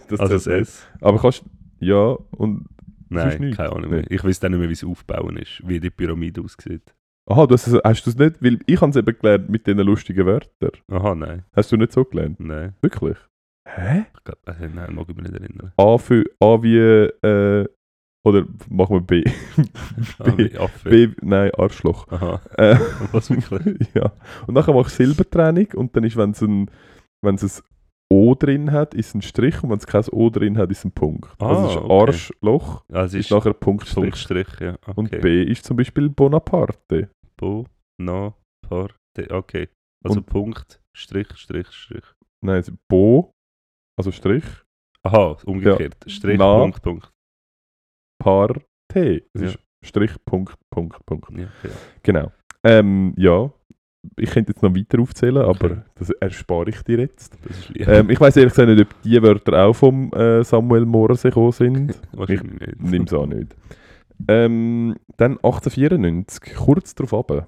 das Also das. S. Aber kannst ja und Nein, keine Ahnung mehr. Nicht. Ich weiß dann nicht mehr, wie es aufbauen ist, wie die Pyramide aussieht. Aha, du hast, es- hast du es nicht, weil ich habe es eben gelernt mit diesen lustigen Wörtern. Aha, nein. Hast du nicht so gelernt? Nein. Wirklich? Hä? Ich glaub, äh, nein, mag ich mich nicht erinnern. A für A wie äh, oder machen wir B. Wie Affe. B nein Arschloch. Aha, Äh, was wirklich? ja. Und nachher machst du Silbertrennung und dann ist, wenn es ein, wenn es ein O drin hat, ist ein Strich und wenn es kein O drin hat, ist ein Punkt. Ah, also ist okay. Arschloch, Also ist ist nachher Punktstrich. Punktstrich, ja. Okay. Und B ist zum Beispiel Bonaparte. Bo, no, Parte. Okay. Also Und- Punkt, Strich, Strich, Strich. Nein, ist Bo, also Strich, Aha, umgekehrt. Strich, Na. Punkt, Punkt. Parte. Es Ja. ist Strich, Punkt, Punkt, Punkt. Ja, okay. Genau. Ähm, ja, ich könnte jetzt noch weiter aufzählen, aber Okay. das erspare ich dir jetzt. Das. Ähm, ich weiß ehrlich gesagt nicht, ob die Wörter auch vom äh, Samuel Morse gekommen sind. Nicht. Nimm es auch nicht. Ähm, dann 1894, kurz darauf ab,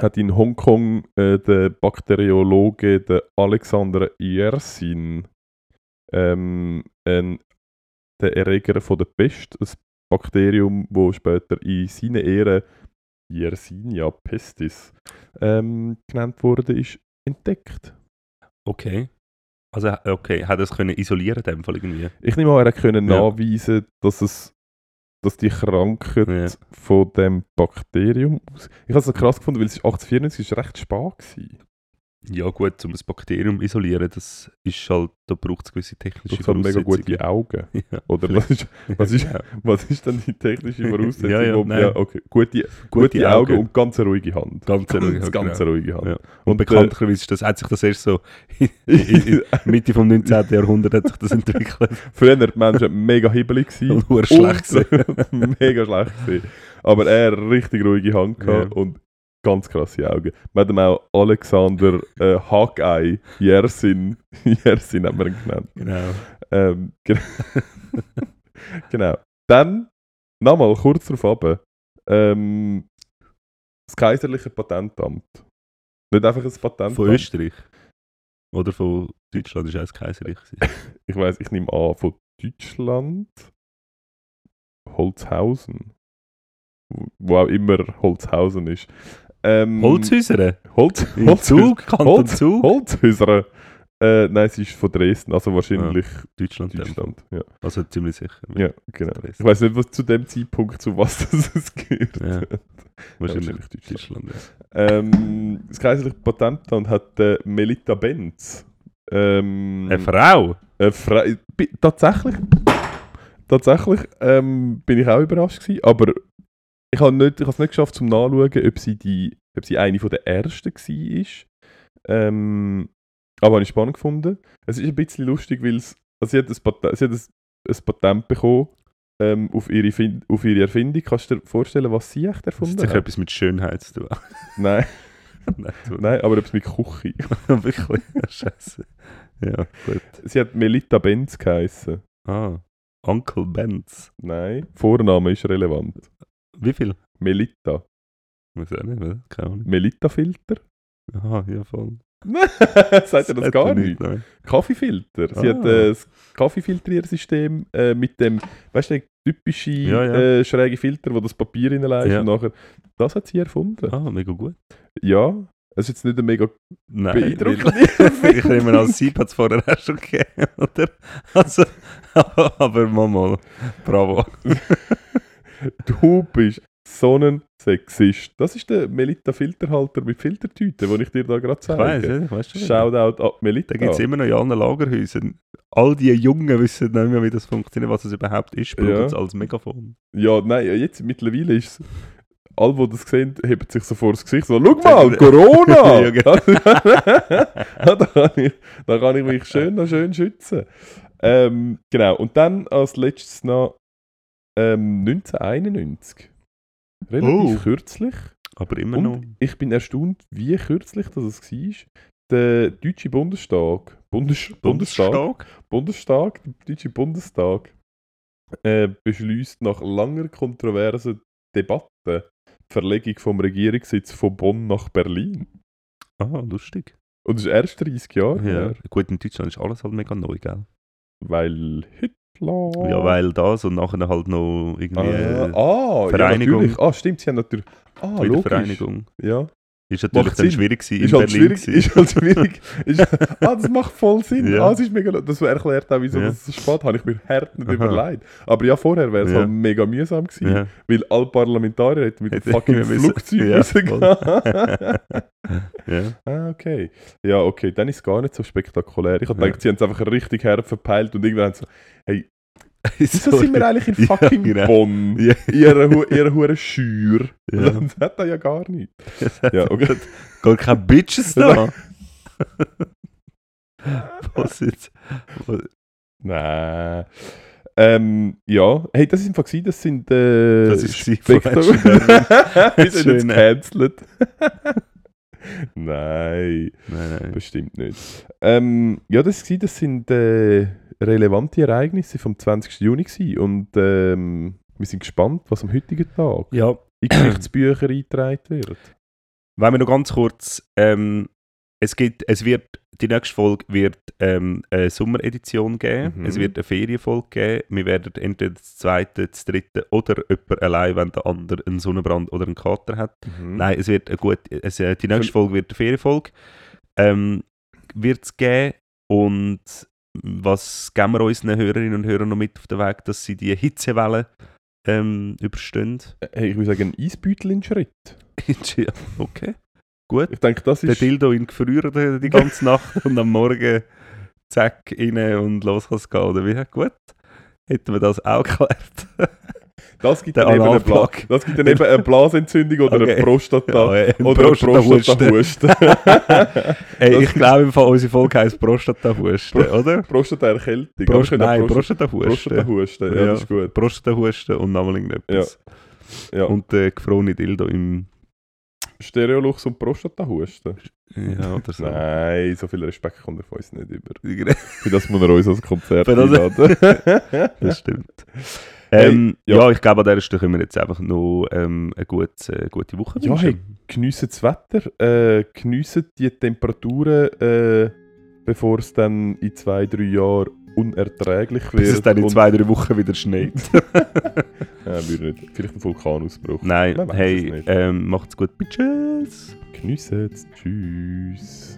hat in Hongkong äh, der Bakteriologe der Alexander Yersin ähm, ein, der Erreger von der Pest, ein Bakterium, wo später in seiner Ehre Yersinia pestis ähm, genannt wurde, ist entdeckt. Okay. Also, okay, hat er es können isolieren in dem Fall irgendwie? Ich nehme an, er konnte Ja. nachweisen, dass es dass die Krankheit Ja. von dem Bakterium aus. Ich habe es so krass gefunden, weil es ist 1894 ist recht spät gewesen. Ja gut, um das Bakterium isolieren, das ist halt, da braucht es gewisse technische Du hast mega Voraussetzungen. gute Augen. Ja, Oder was ist, was ist, ja. was ist denn die technische Voraussetzung? Ja, ja, wo- nein. okay. Gute, gute, Augen, und ganz eine ruhige Hand. Ganz eine ruhige Ganz, genau. ruhige Hand. Ja. Und, Und, bekanntlicherweise ist das, hat sich das erst so in, in, in Mitte vom 19. Jahrhundert hat sich das entwickelt. Früher waren die Menschen mega hibbelig Und schlecht mega schlecht gewesen. Aber er hat richtig ruhige Hand gehabt Ja. und ganz krasse Augen. Wir haben auch Alexander äh, Hawkeye Yersin, Yersin haben wir ihn genannt. Genau. Ähm, ge genau. Dann, nochmal kurz darauf ab, ähm, das kaiserliche Patentamt. Nicht einfach ein Patentamt. Von Österreich. Oder von Deutschland ist auch das Kaiserreich. Ich weiß, ich nehme an, von Deutschland. Holzhausen. Wo auch immer Holzhausen ist. Ähm, Holzhäuser? Holz, Im Holz? Holzhäuser. Äh, nein, es ist von Dresden, also wahrscheinlich Deutschland. ja. Deutschland. Ja, Also ziemlich sicher. ja genau. Ich weiß nicht, was zu dem Zeitpunkt zu was das es gehört. Ja. Wahrscheinlich wahrscheinlich Deutschland. Deutschland. ja. Ähm, das kaiserliche Patentamt hat äh, Melita Benz. Ähm, Eine Frau? Äh, Fra bi- tatsächlich, tatsächlich ähm, bin ich auch überrascht gewesen, aber ich habe nicht, ich habe es nicht geschafft zum nachschauen, ob sie die, ob sie eine von der ersten war. Ähm, aber habe ich spannend gefunden. Es ist ein bisschen lustig, weil es, also sie hat, ein, Pat sie hat ein, ein Patent bekommen ähm, auf, ihre fin auf ihre Erfindung. Kannst du dir vorstellen, was sie echt erfunden hat sicher hat? etwas mit Schönheit zu tun. Nein, Nein, nein, aber etwas mit Küche. wirklich. Scheiße. Ja, gut. sie hat Melita Benz geheißen. Ah, Uncle Benz. Nein, Vorname ist relevant. Wie viel? Melita. Weiß auch nicht, oder? Keine Ahnung. Melita-Filter? Aha, ja, voll. Sagt ihr das gar nicht? Nein. Kaffeefilter. Sie Ah. hat äh, das Kaffeefiltriersystem äh, mit dem, weißt du, typische Ja, ja. Äh, schräge Filter, wo das Papier reinlegst Ja. und nachher. Das hat sie erfunden. Ah, mega gut. Ja, es ist jetzt nicht ein mega Nein, beeindruckender weil- Ich nehme an, Sieb hat es vorher auch schon gegeben, oder? Also, aber mal, mal. Bravo. Du bist so ein Sexist. Das ist der Melita Filterhalter mit Filtertüten, den ich dir da gerade zeige. ich weiss schon. Shoutout an Melita. Da gibt es immer noch in allen Lagerhäusern. All die Jungen wissen nicht mehr, wie das funktioniert, was es überhaupt ist, brauchen Ja. es als Megafon. Ja, nein, jetzt mittlerweile ist es. Alle, die das sehen, heben sich so vor das Gesicht so, schau mal, Corona! Ja, genau. Ja, da, kann ich, da kann ich mich schön, schön schützen. Ähm, genau, und dann als letztes noch ähm, 1991. Relativ Oh. kürzlich. Aber immer noch. Und ich bin erstaunt, wie kürzlich das es war. Der Deutsche Bundestag, Bundes Bundestag, Bundestag, der Deutsche Bundestag, äh, beschließt nach langer kontroversen Debatte die Verlegung vom Regierungssitz von Bonn nach Berlin. Ah, lustig. Und das ist erst 30 Jahre Ja. her, Gut, in Deutschland ist alles halt mega neu, gell? weil Hitler... Ja, weil das und nachher halt noch irgendwie Ah, ah Vereinigung. Ja, natürlich. ah, stimmt, sie haben natürlich... Ah, logisch. Wiedervereinigung. Ja. Ist natürlich dann schwierig gewesen Ist in halt Berlin. schwierig. Ist halt schwierig. Ist, ah, das macht voll Sinn. Ja. Ah, das ist mega... Das erklärt auch, wieso Ja. das so spät habe ich mir hart nicht Aha. überlegt. Aber ja, vorher wäre es Ja. halt mega mühsam gewesen. ja. Weil alle Parlamentarier hätten mit dem fucking Flugzeug ja, müssen voll. gehen. ja. ah, okay. Ja, okay, dann ist es gar nicht so spektakulär. Ich habe gedacht, sie haben es einfach richtig hart verpeilt und irgendwann haben sie so, wieso sind wir eigentlich in Ja, fucking genau. Bonn? Ja. Ihre, ihre hure Schür. Ja. Das hat er ja gar nicht. Ja, okay. Gar keine Bitches da. Was jetzt? Was- Nein. Ähm, ja, hey, das ist gewesen, das sind äh, Das ist von Wir sind jetzt gecancelt. Nein, Nein, nein. bestimmt nicht. Ähm, ja, das, war, das sind äh, relevante Ereignisse vom 20. Juni gewesen. und ähm, wir sind gespannt, was am heutigen Tag Ja, in Geschichtsbücher eingetragen wird. wenn wir noch ganz kurz, ähm, es gibt, es wird, die nächste Folge wird ähm, eine Sommeredition geben, Mhm. es wird eine Ferienfolge geben, wir werden entweder das zweite, das dritte oder jemand allein, wenn der andere einen Sonnenbrand oder einen Kater hat. Nein, es wird eine gut, es, äh, die nächste Folge wird eine Ferienfolge. Ähm, wird es geben und was geben wir unseren Hörerinnen und Hörern noch mit auf den Weg, dass sie die Hitzewelle ähm, überstehen? Hey, ich würde sagen, ein Eisbeutel in Schritt. ja, okay. Gut. Ich denke, das Der ist... Dildo in gefrieren die, die ganze Nacht und am Morgen zack rein und los kann es gehen. Oder wie? Gut. Hätten wir das auch geklärt. Das gibt, dann eben eine Bla das gibt dann eben eine Blasentzündung oder Okay. eine Prostata. Ja, ein oder Prostatahusten. Ey, Das ich glaube, im Fall unsere Folge heisst Prostatahusten, oder? Prostataerkältung. Prost, nein, Prost- Prostatahusten. Prostatahusten, ja, das ist gut. Prostatahusten und nochmal irgendetwas. Ja. Und der gefrorene Dildo im... Stereolux und Prostatahusten. Ja, oder so. Nein, so viel Respekt kommt er von uns nicht über. Für das muss er uns als Konzert einladen. Das stimmt. Hey, ähm, ja. ja. ich glaube, an dieser Stelle können wir jetzt einfach noch ähm, eine, gute, eine gute Woche Ja, wünschen. geniessen das Wetter, äh, geniessen die Temperaturen, äh, bevor es dann in zwei, drei Jahren unerträglich wird. Bis es dann in zwei, drei Wochen wieder schneit. Ja, würde nicht. Vielleicht ein Vulkanausbruch. Nein, hey, ähm, macht's gut, Bitches! Geniessen es. Tschüss.